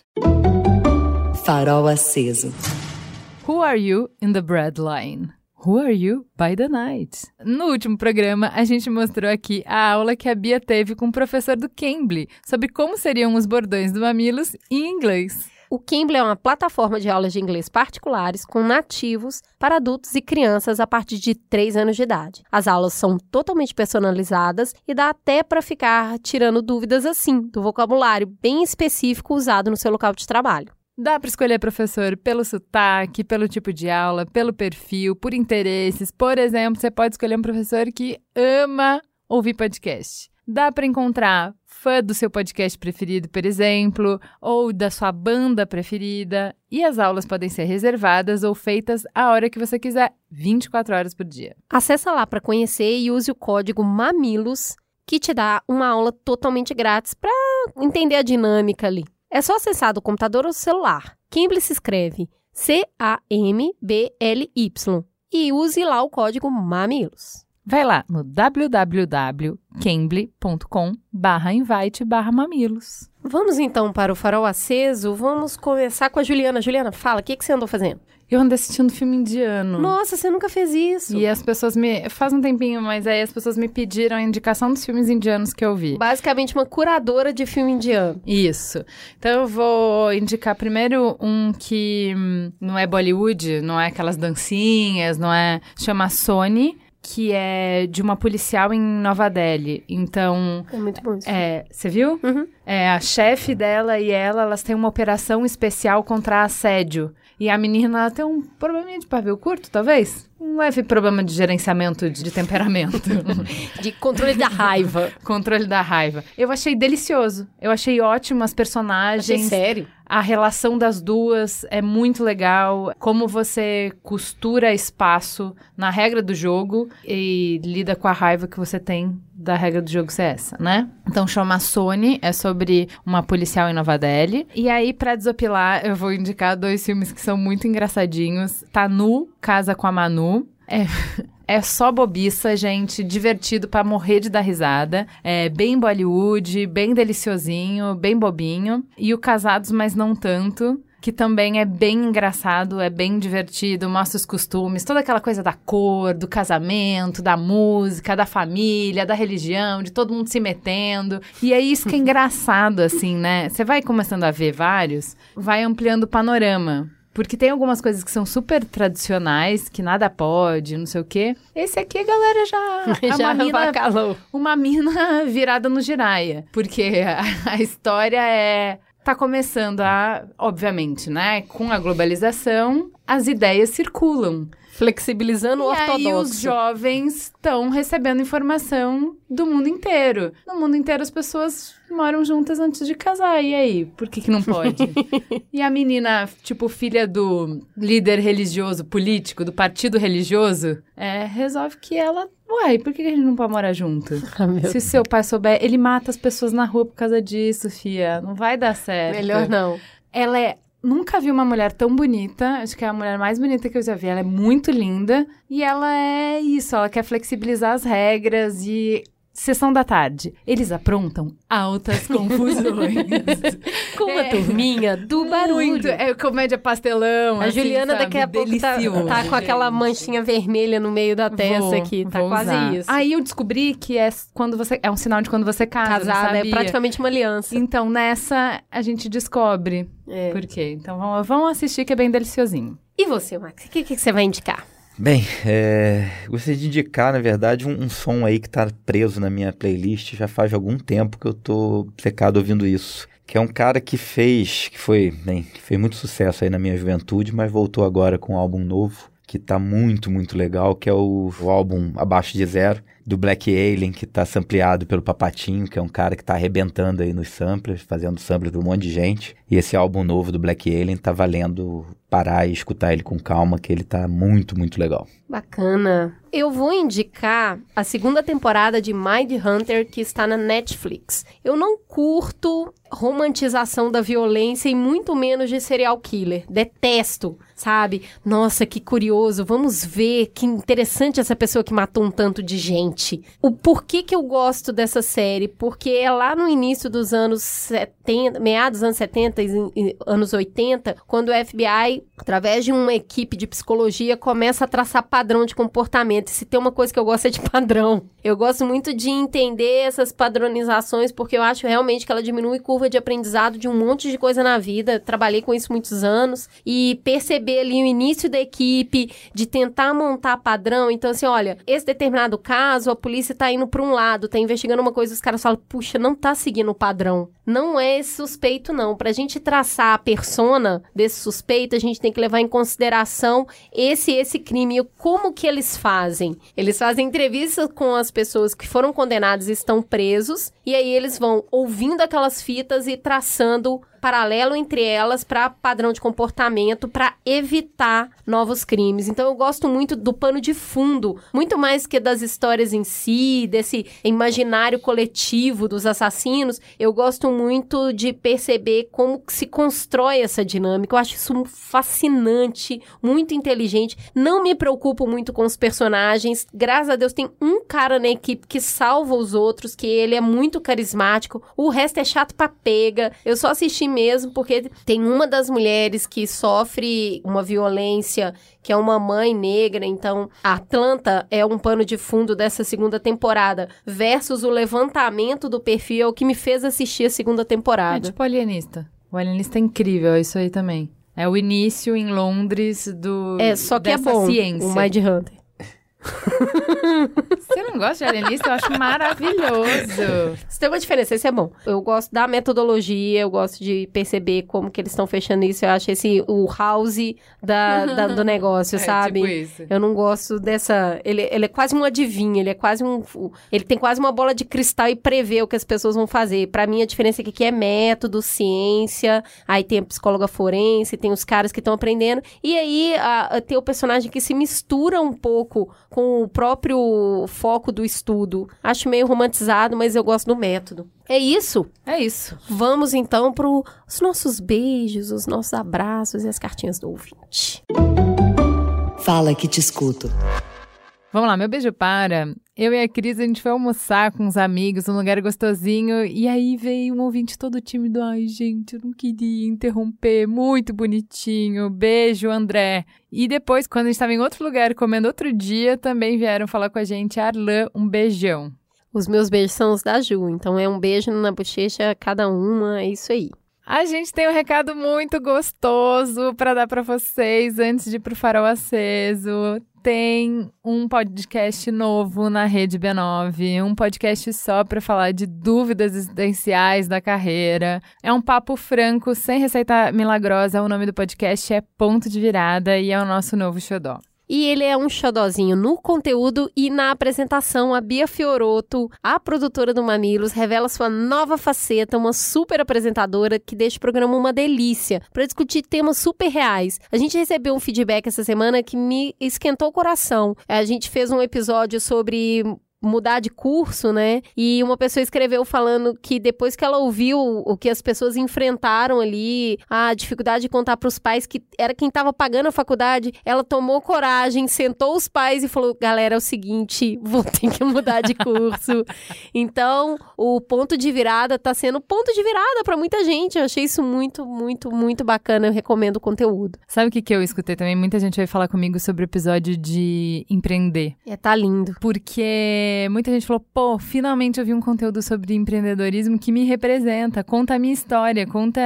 S4: Farol aceso.
S2: Who are you in the breadline? Who Are You by the Night? No último programa, a gente mostrou aqui a aula que a Bia teve com o professor do Cambly sobre como seriam os bordões do Mamilos em inglês.
S3: O Cambly é uma plataforma de aulas de inglês particulares com nativos para adultos e crianças a partir de 3 anos de idade. As aulas são totalmente personalizadas e dá até para ficar tirando dúvidas assim do vocabulário bem específico usado no seu local de trabalho.
S2: Dá para escolher professor pelo sotaque, pelo tipo de aula, pelo perfil, por interesses. Por exemplo, você pode escolher um professor que ama ouvir podcast. Dá para encontrar fã do seu podcast preferido, por exemplo, ou da sua banda preferida. E as aulas podem ser reservadas ou feitas a hora que você quiser, 24 horas por dia.
S3: Acesse lá para conhecer e use o código MAMILOS, que te dá uma aula totalmente grátis para entender a dinâmica ali. É só acessar do computador ou celular. Cambly se escreve C-A-M-B-L-Y e use lá o código MAMILOS.
S2: Vai lá no www.cambly.com invite mamilos.
S3: Vamos então para o farol aceso. Vamos começar com a Juliana. Juliana, fala, o que, que você andou fazendo?
S2: Eu ando assistindo filme indiano.
S3: Nossa, você nunca fez isso.
S2: E as pessoas me. Faz um tempinho, mas aí as pessoas me pediram a indicação dos filmes indianos que eu vi.
S3: Basicamente, uma curadora de filme indiano.
S2: Isso. Então eu vou indicar primeiro um que hum, não é Bollywood, não é aquelas dancinhas, não é. Chama Sony que é de uma policial em Nova Delhi. Então.
S3: É muito bom isso.
S2: É, você viu?
S3: Uhum.
S2: É, a chefe dela e ela, elas têm uma operação especial contra assédio. E a menina ela tem um probleminha de pavio curto, talvez? Um leve problema de gerenciamento de, de temperamento.
S3: de controle da raiva.
S2: controle da raiva. Eu achei delicioso. Eu achei ótimo as personagens.
S3: Achei sério.
S2: A relação das duas é muito legal. Como você costura espaço na regra do jogo e lida com a raiva que você tem da regra do jogo ser essa, né? Então chama Sony, é sobre uma policial em Nova Delhi. E aí, pra desopilar, eu vou indicar dois filmes que são muito engraçadinhos. Tanu, Casa com a Manu. É, é só bobiça, gente, divertido para morrer de dar risada. É bem Bollywood, bem deliciosinho, bem bobinho. E o Casados, mas não tanto que também é bem engraçado, é bem divertido, mostra os costumes, toda aquela coisa da cor, do casamento, da música, da família, da religião, de todo mundo se metendo. E é isso que é engraçado, assim, né? Você vai começando a ver vários, vai ampliando o panorama. Porque tem algumas coisas que são super tradicionais, que nada pode, não sei o quê. Esse aqui a galera já...
S3: já
S2: uma mina,
S3: calou.
S2: Uma mina virada no giraia. Porque a, a história é tá começando a, obviamente, né, com a globalização, as ideias circulam.
S3: Flexibilizando o
S2: e
S3: ortodoxo.
S2: aí os jovens estão recebendo informação do mundo inteiro. No mundo inteiro as pessoas moram juntas antes de casar. E aí, por que que não pode? e a menina, tipo, filha do líder religioso, político, do partido religioso, é, resolve que ela Uai, por que a gente não pode morar junto?
S3: Ah,
S2: Se seu pai souber, ele mata as pessoas na rua por causa disso, fia. Não vai dar certo.
S3: Melhor não.
S2: Ela é. Nunca vi uma mulher tão bonita. Acho que é a mulher mais bonita que eu já vi. Ela é muito linda. E ela é isso. Ela quer flexibilizar as regras e Sessão da tarde. Eles aprontam altas confusões.
S3: Com a turminha do barulho.
S2: Muito. É comédia pastelão.
S3: A
S2: assim,
S3: Juliana
S2: sabe?
S3: daqui a pouco tá, tá com aquela manchinha vermelha no meio da testa
S2: Vou-
S3: aqui. Tá quase
S2: usar.
S3: isso.
S2: Aí eu descobri que é quando você é um sinal de quando você casa,
S3: Casada é praticamente uma aliança.
S2: Então nessa a gente descobre
S3: É.
S2: por quê. Então vamos, vamos assistir que é bem deliciosinho.
S3: E você, Max? O que, que você vai indicar?
S7: Bem, é, gostaria de indicar, na verdade, um, um som aí que tá preso na minha playlist já faz algum tempo que eu tô secado ouvindo isso. Que é um cara que fez, que foi, bem, fez muito sucesso aí na minha juventude, mas voltou agora com um álbum novo, que tá muito, muito legal, que é o, o álbum Abaixo de Zero, do Black Alien, que tá sampleado pelo Papatinho, que é um cara que tá arrebentando aí nos samplers, fazendo sampler pra um monte de gente. E esse álbum novo do Black Alien tá valendo parar e escutar ele com calma, que ele tá muito, muito legal.
S3: Bacana. Eu vou indicar a segunda temporada de Mind Hunter que está na Netflix. Eu não curto romantização da violência e muito menos de serial killer. Detesto, sabe? Nossa, que curioso. Vamos ver que interessante essa pessoa que matou um tanto de gente. O porquê que eu gosto dessa série? Porque é lá no início dos anos 70, meados dos anos 70 e anos 80, quando o FBI, através de uma equipe de psicologia, começa a traçar padrão de comportamento. Se tem uma coisa que eu gosto é de padrão. Eu gosto muito de entender essas padronizações, porque eu acho realmente que ela diminui curva de aprendizado de um monte de coisa na vida. trabalhei com isso muitos anos. E perceber ali o início da equipe, de tentar montar padrão. Então, assim, olha, esse determinado caso, a polícia tá indo para um lado, tá investigando uma coisa, os caras falam, puxa, não tá seguindo o padrão. Não é esse suspeito, não. Pra gente traçar a persona desse suspeito, a gente tem que levar em consideração esse esse crime e como que eles fazem. Eles fazem entrevistas com as pessoas que foram condenadas e estão presos, e aí eles vão ouvindo aquelas fitas e traçando paralelo entre elas para padrão de comportamento para evitar novos crimes. Então eu gosto muito do pano de fundo, muito mais que das histórias em si, desse imaginário coletivo dos assassinos. Eu gosto muito de perceber como se constrói essa dinâmica. Eu acho isso fascinante, muito inteligente. Não me preocupo muito com os personagens. Graças a Deus tem um cara na equipe que salva os outros, que ele é muito carismático. O resto é chato pra pega. Eu só assisti mesmo, porque tem uma das mulheres que sofre uma violência, que é uma mãe negra, então a Atlanta é um pano de fundo dessa segunda temporada, versus o levantamento do perfil, é o que me fez assistir a segunda temporada.
S2: É tipo Alienista. O Alienista é incrível, é isso aí também. É o início em Londres do
S3: É, só que é bom,
S2: ciência.
S3: o Mind Hunter.
S2: Você não gosta de alienista? Eu acho maravilhoso.
S3: Isso tem uma diferença, esse é bom. Eu gosto da metodologia, eu gosto de perceber como que eles estão fechando isso. Eu acho esse o house da, da- do negócio,
S2: É,
S3: sabe?
S2: tipo isso.
S3: Eu não gosto dessa. Ele, ele é quase um adivinho, ele é quase um. Ele tem quase uma bola de cristal e prevê o que as pessoas vão fazer. Pra mim, a diferença é que aqui é método, ciência, aí tem a psicóloga forense, tem os caras que estão aprendendo. E aí a- a- tem o personagem que se mistura um pouco com o próprio foco do estudo. Acho meio romantizado, mas eu gosto do método. É isso.
S2: É isso.
S3: Vamos então para os nossos beijos, os nossos abraços e as cartinhas do ouvinte.
S4: Fala que te escuto.
S2: Vamos lá, meu beijo para. Eu e a Cris, a gente foi almoçar com uns amigos num lugar gostosinho. E aí veio um ouvinte todo tímido. Ai, gente, eu não queria interromper. Muito bonitinho. Beijo, André. E depois, quando a gente estava em outro lugar comendo outro dia, também vieram falar com a gente. Arlan, um beijão.
S3: Os meus beijos são os da Ju, então é um beijo na bochecha cada uma, é isso aí.
S2: A gente tem um recado muito gostoso para dar para vocês antes de ir pro Farol Aceso. Tem um podcast novo na Rede B9, um podcast só para falar de dúvidas existenciais da carreira. É um papo franco, sem receita milagrosa. O nome do podcast é Ponto de Virada e é o nosso novo xodó.
S3: E ele é um xodozinho no conteúdo e na apresentação. A Bia Fioroto, a produtora do Mamilos, revela sua nova faceta, uma super apresentadora que deixa o programa uma delícia para discutir temas super reais. A gente recebeu um feedback essa semana que me esquentou o coração. A gente fez um episódio sobre mudar de curso, né? E uma pessoa escreveu falando que depois que ela ouviu o que as pessoas enfrentaram ali, a dificuldade de contar para os pais que era quem estava pagando a faculdade, ela tomou coragem, sentou os pais e falou: "Galera, é o seguinte, vou ter que mudar de curso". então, o ponto de virada tá sendo ponto de virada para muita gente. Eu achei isso muito, muito, muito bacana. Eu recomendo o conteúdo.
S2: Sabe o que, que eu escutei também? Muita gente veio falar comigo sobre o episódio de empreender.
S3: É, tá lindo.
S2: Porque É, muita gente falou, pô, finalmente eu vi um conteúdo sobre empreendedorismo que me representa, conta a minha história, conta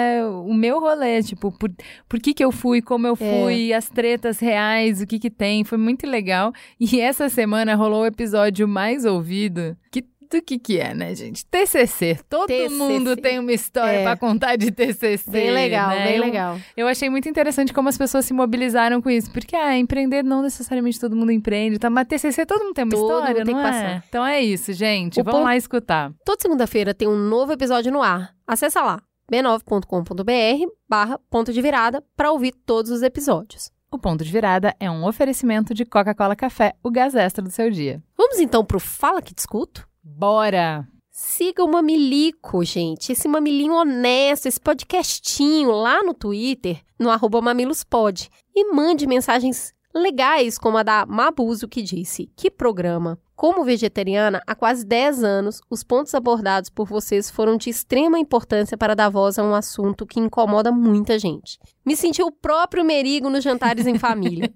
S2: o meu rolê, tipo, por, por que que eu fui, como eu
S3: É.
S2: fui, as tretas reais, o que que tem, foi muito legal. E essa semana rolou o episódio mais ouvido, que do que que é, né, gente? TCC. Todo
S3: TCC.
S2: mundo tem uma história
S3: É.
S2: pra contar de TCC.
S3: Bem legal,
S2: né?
S3: bem legal.
S2: eu achei muito interessante como as pessoas se mobilizaram com isso. Porque, ah, empreender não necessariamente todo mundo empreende, tá? Mas TCC todo mundo tem uma
S3: Todo
S2: história, não
S3: que
S2: é?
S3: passar.
S2: Então é isso, gente.
S3: O
S2: Vamos
S3: ponto-
S2: lá escutar.
S3: Toda segunda-feira tem um novo episódio no ar. Acessa lá, b9.com.br barra ponto de virada para ouvir todos os episódios.
S2: O Ponto de Virada é um oferecimento de Coca-Cola Café, o gás extra do seu dia.
S3: Vamos então pro Fala Que Discuto?
S2: Bora!
S3: Siga o Mamilico, gente. Esse mamilinho honesto, esse podcastinho lá no Twitter, no arroba mamilospod. E mande mensagens legais, como a da Mabuso, que disse: Que programa! Como vegetariana há quase 10 anos, os pontos abordados por vocês foram de extrema importância para dar voz a um assunto que incomoda muita gente. Me senti o próprio Merigo nos jantares em família.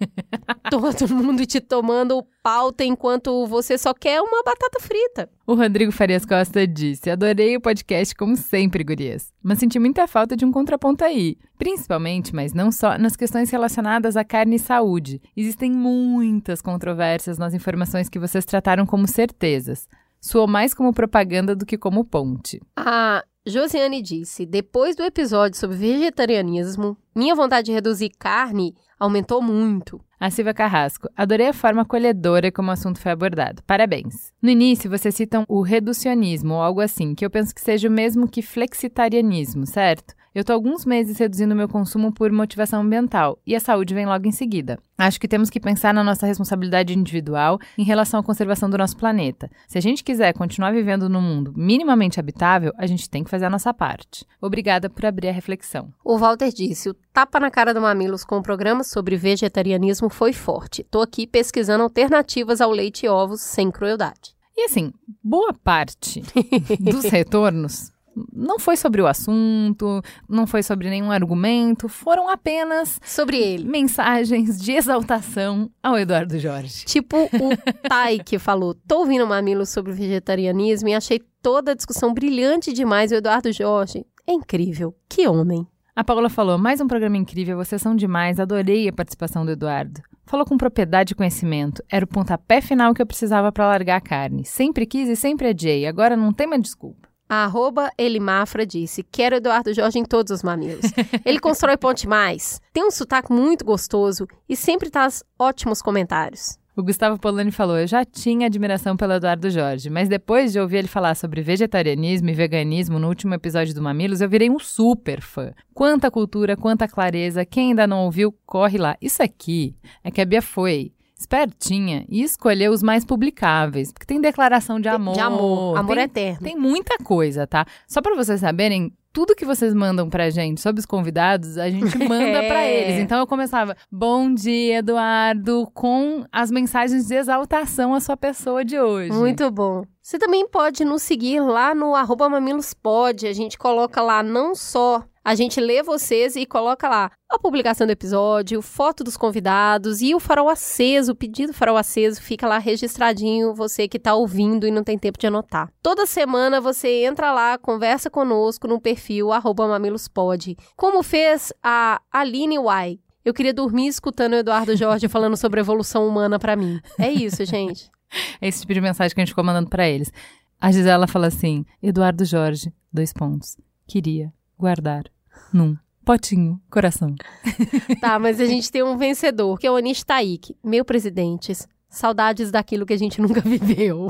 S3: Todo mundo te tomando pauta enquanto você só quer uma batata frita.
S2: O Rodrigo Farias Costa disse: Adorei o podcast como sempre, gurias. Mas senti muita falta de um contraponto aí. Principalmente, mas não só, nas questões relacionadas à carne e saúde. Existem muitas controvérsias nas informações que vocês trataram como certezas. Soou mais como propaganda do que como ponte.
S3: A Josiane disse: depois do episódio sobre vegetarianismo, minha vontade de reduzir carne aumentou muito.
S2: A Silvia Carrasco, adorei a forma acolhedora como o assunto foi abordado. Parabéns. No início, vocês citam o reducionismo ou algo assim, que eu penso que seja o mesmo que flexitarianismo, certo? Eu tô alguns meses reduzindo meu consumo por motivação ambiental e a saúde vem logo em seguida. Acho que temos que pensar na nossa responsabilidade individual em relação à conservação do nosso planeta. Se a gente quiser continuar vivendo num mundo minimamente habitável, a gente tem que fazer a nossa parte. Obrigada por abrir a reflexão.
S3: O Walter disse: o tapa na cara do Mamilos com o programa sobre vegetarianismo foi forte. Tô aqui pesquisando alternativas ao leite e ovos sem crueldade.
S2: E assim, boa parte dos retornos não foi sobre o assunto, não foi sobre nenhum argumento, foram apenas
S3: Sobre ele.
S2: mensagens de exaltação ao Eduardo Jorge.
S3: Tipo o Tai que falou: tô ouvindo Mamilos sobre vegetarianismo e achei toda a discussão brilhante demais. O Eduardo Jorge é incrível. Que homem.
S2: A Paula falou: mais um programa incrível, vocês são demais, adorei a participação do Eduardo. Falou com propriedade e conhecimento. Era o pontapé final que eu precisava para largar a carne. Sempre quis e sempre adiei. Agora não tem mais desculpa.
S3: A arroba Elimafra disse: Quero Eduardo Jorge em todos os mamilos. Ele constrói ponte mais, tem um sotaque muito gostoso e sempre traz ótimos comentários.
S2: O Gustavo Poloni falou: Eu já tinha admiração pelo Eduardo Jorge, mas depois de ouvir ele falar sobre vegetarianismo e veganismo no último episódio do Mamilos, eu virei um super fã. Quanta cultura, quanta clareza. Quem ainda não ouviu, corre lá. Isso aqui é que a Bia foi espertinha e escolheu os mais publicáveis, porque tem declaração de amor.
S3: De amor, amor
S2: tem,
S3: eterno.
S2: Tem muita coisa, tá? Só pra vocês saberem, tudo que vocês mandam pra gente sobre os convidados, a gente manda pra
S3: É.
S2: eles. Então eu começava, bom dia, Eduardo, com as mensagens de exaltação à sua pessoa de hoje.
S3: Muito bom. Você também pode nos seguir lá no arroba mamilospod. A gente coloca lá não só a gente lê vocês e coloca lá a publicação do episódio, foto dos convidados e o farol aceso, o pedido farol aceso fica lá registradinho, você que tá ouvindo e não tem tempo de anotar. Toda semana você entra lá, conversa conosco no perfil mamilospod. Como fez a Aline Y. Eu queria dormir escutando o Eduardo Jorge falando sobre evolução humana pra mim. É isso, gente.
S2: É esse tipo de mensagem que a gente ficou mandando pra eles. A Gisela fala assim: Eduardo Jorge, dois pontos. Queria guardar num potinho coração.
S3: Tá, mas a gente tem um vencedor, que é o Anish Taik. Meu presidentes, saudades daquilo que a gente nunca viveu.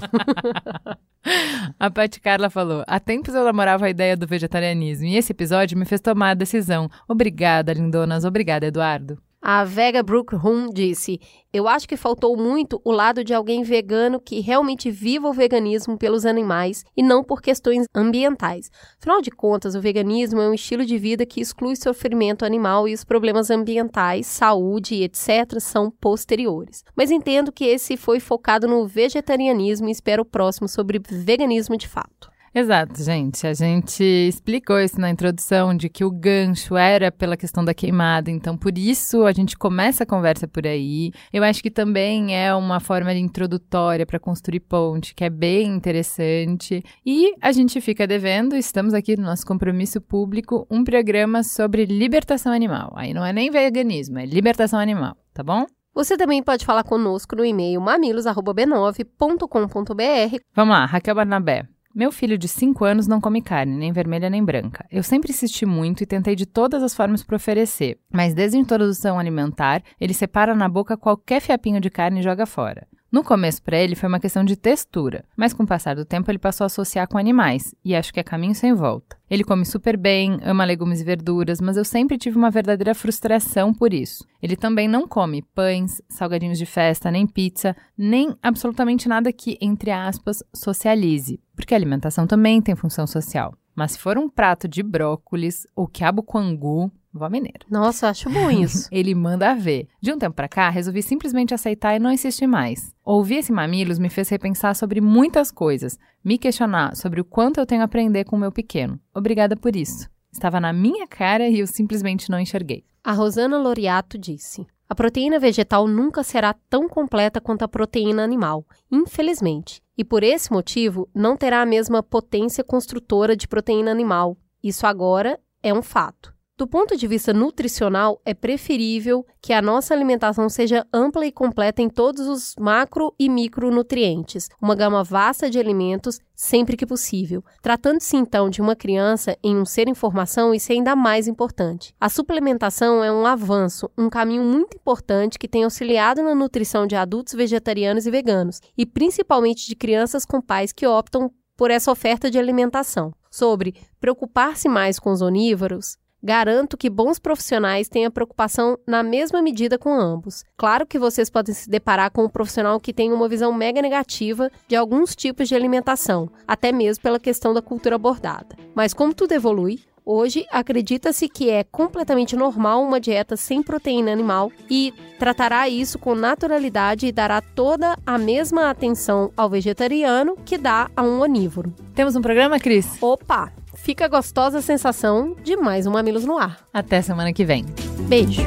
S2: A Paty Carla falou: Há tempos eu namorava a ideia do vegetarianismo e esse episódio me fez tomar a decisão. Obrigada, lindonas. Obrigada, Eduardo.
S3: A Vega Brook Hum disse: Eu acho que faltou muito o lado de alguém vegano que realmente viva o veganismo pelos animais e não por questões ambientais. Afinal de contas, o veganismo é um estilo de vida que exclui sofrimento animal e os problemas ambientais, saúde etc. são posteriores. Mas entendo que esse foi focado no vegetarianismo e espero o próximo sobre veganismo de fato.
S2: Exato, gente. A gente explicou isso na introdução de que o gancho era pela questão da queimada, então por isso a gente começa a conversa por aí. Eu acho que também é uma forma introdutória para construir ponte, que é bem interessante. E a gente fica devendo, estamos aqui no nosso compromisso público, um programa sobre libertação animal. Aí não é nem veganismo, é libertação animal, tá bom?
S3: Você também pode falar conosco no e-mail mamilos@b9.com.br.
S2: Vamos lá, Raquel Barnabé. Meu filho de 5 anos não come carne, nem vermelha nem branca. Eu sempre insisti muito e tentei de todas as formas para oferecer, mas desde a introdução alimentar, ele separa na boca qualquer fiapinho de carne e joga fora. No começo, para ele, foi uma questão de textura, mas com o passar do tempo, ele passou a associar com animais, e acho que é caminho sem volta. Ele come super bem, ama legumes e verduras, mas eu sempre tive uma verdadeira frustração por isso. Ele também não come pães, salgadinhos de festa, nem pizza, nem absolutamente nada que, entre aspas, socialize, porque a alimentação também tem função social. Mas se for um prato de brócolis ou quiabo com angu, Vó mineiro.
S3: Nossa, acho bom isso.
S2: Ele manda ver. De um tempo para cá, resolvi simplesmente aceitar e não insistir mais. Ouvir esse Mamilos me fez repensar sobre muitas coisas, me questionar sobre o quanto eu tenho a aprender com o meu pequeno. Obrigada por isso. Estava na minha cara e eu simplesmente não enxerguei.
S3: A Rosana Loriato disse: A proteína vegetal nunca será tão completa quanto a proteína animal, infelizmente. E por esse motivo, não terá a mesma potência construtora de proteína animal. Isso agora é um fato. Do ponto de vista nutricional, é preferível que a nossa alimentação seja ampla e completa em todos os macro e micronutrientes, uma gama vasta de alimentos sempre que possível. Tratando-se então de uma criança em um ser em formação, isso é ainda mais importante. A suplementação é um avanço, um caminho muito importante que tem auxiliado na nutrição de adultos vegetarianos e veganos, e principalmente de crianças com pais que optam por essa oferta de alimentação. Sobre preocupar-se mais com os onívoros, Garanto que bons profissionais têm a preocupação na mesma medida com ambos. Claro que vocês podem se deparar com um profissional que tem uma visão mega negativa de alguns tipos de alimentação, até mesmo pela questão da cultura abordada. Mas como tudo evolui, Hoje, acredita-se que é completamente normal uma dieta sem proteína animal e tratará isso com naturalidade e dará toda a mesma atenção ao vegetariano que dá a um onívoro.
S2: Temos um programa, Cris?
S3: Opa! Fica gostosa a sensação de mais um Mamilos no Ar.
S2: Até semana que vem.
S3: Beijo.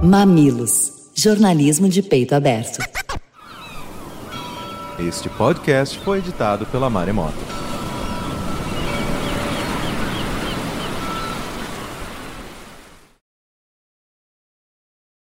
S4: Mamilos. Jornalismo de peito aberto.
S8: Este podcast foi editado pela Maremoto.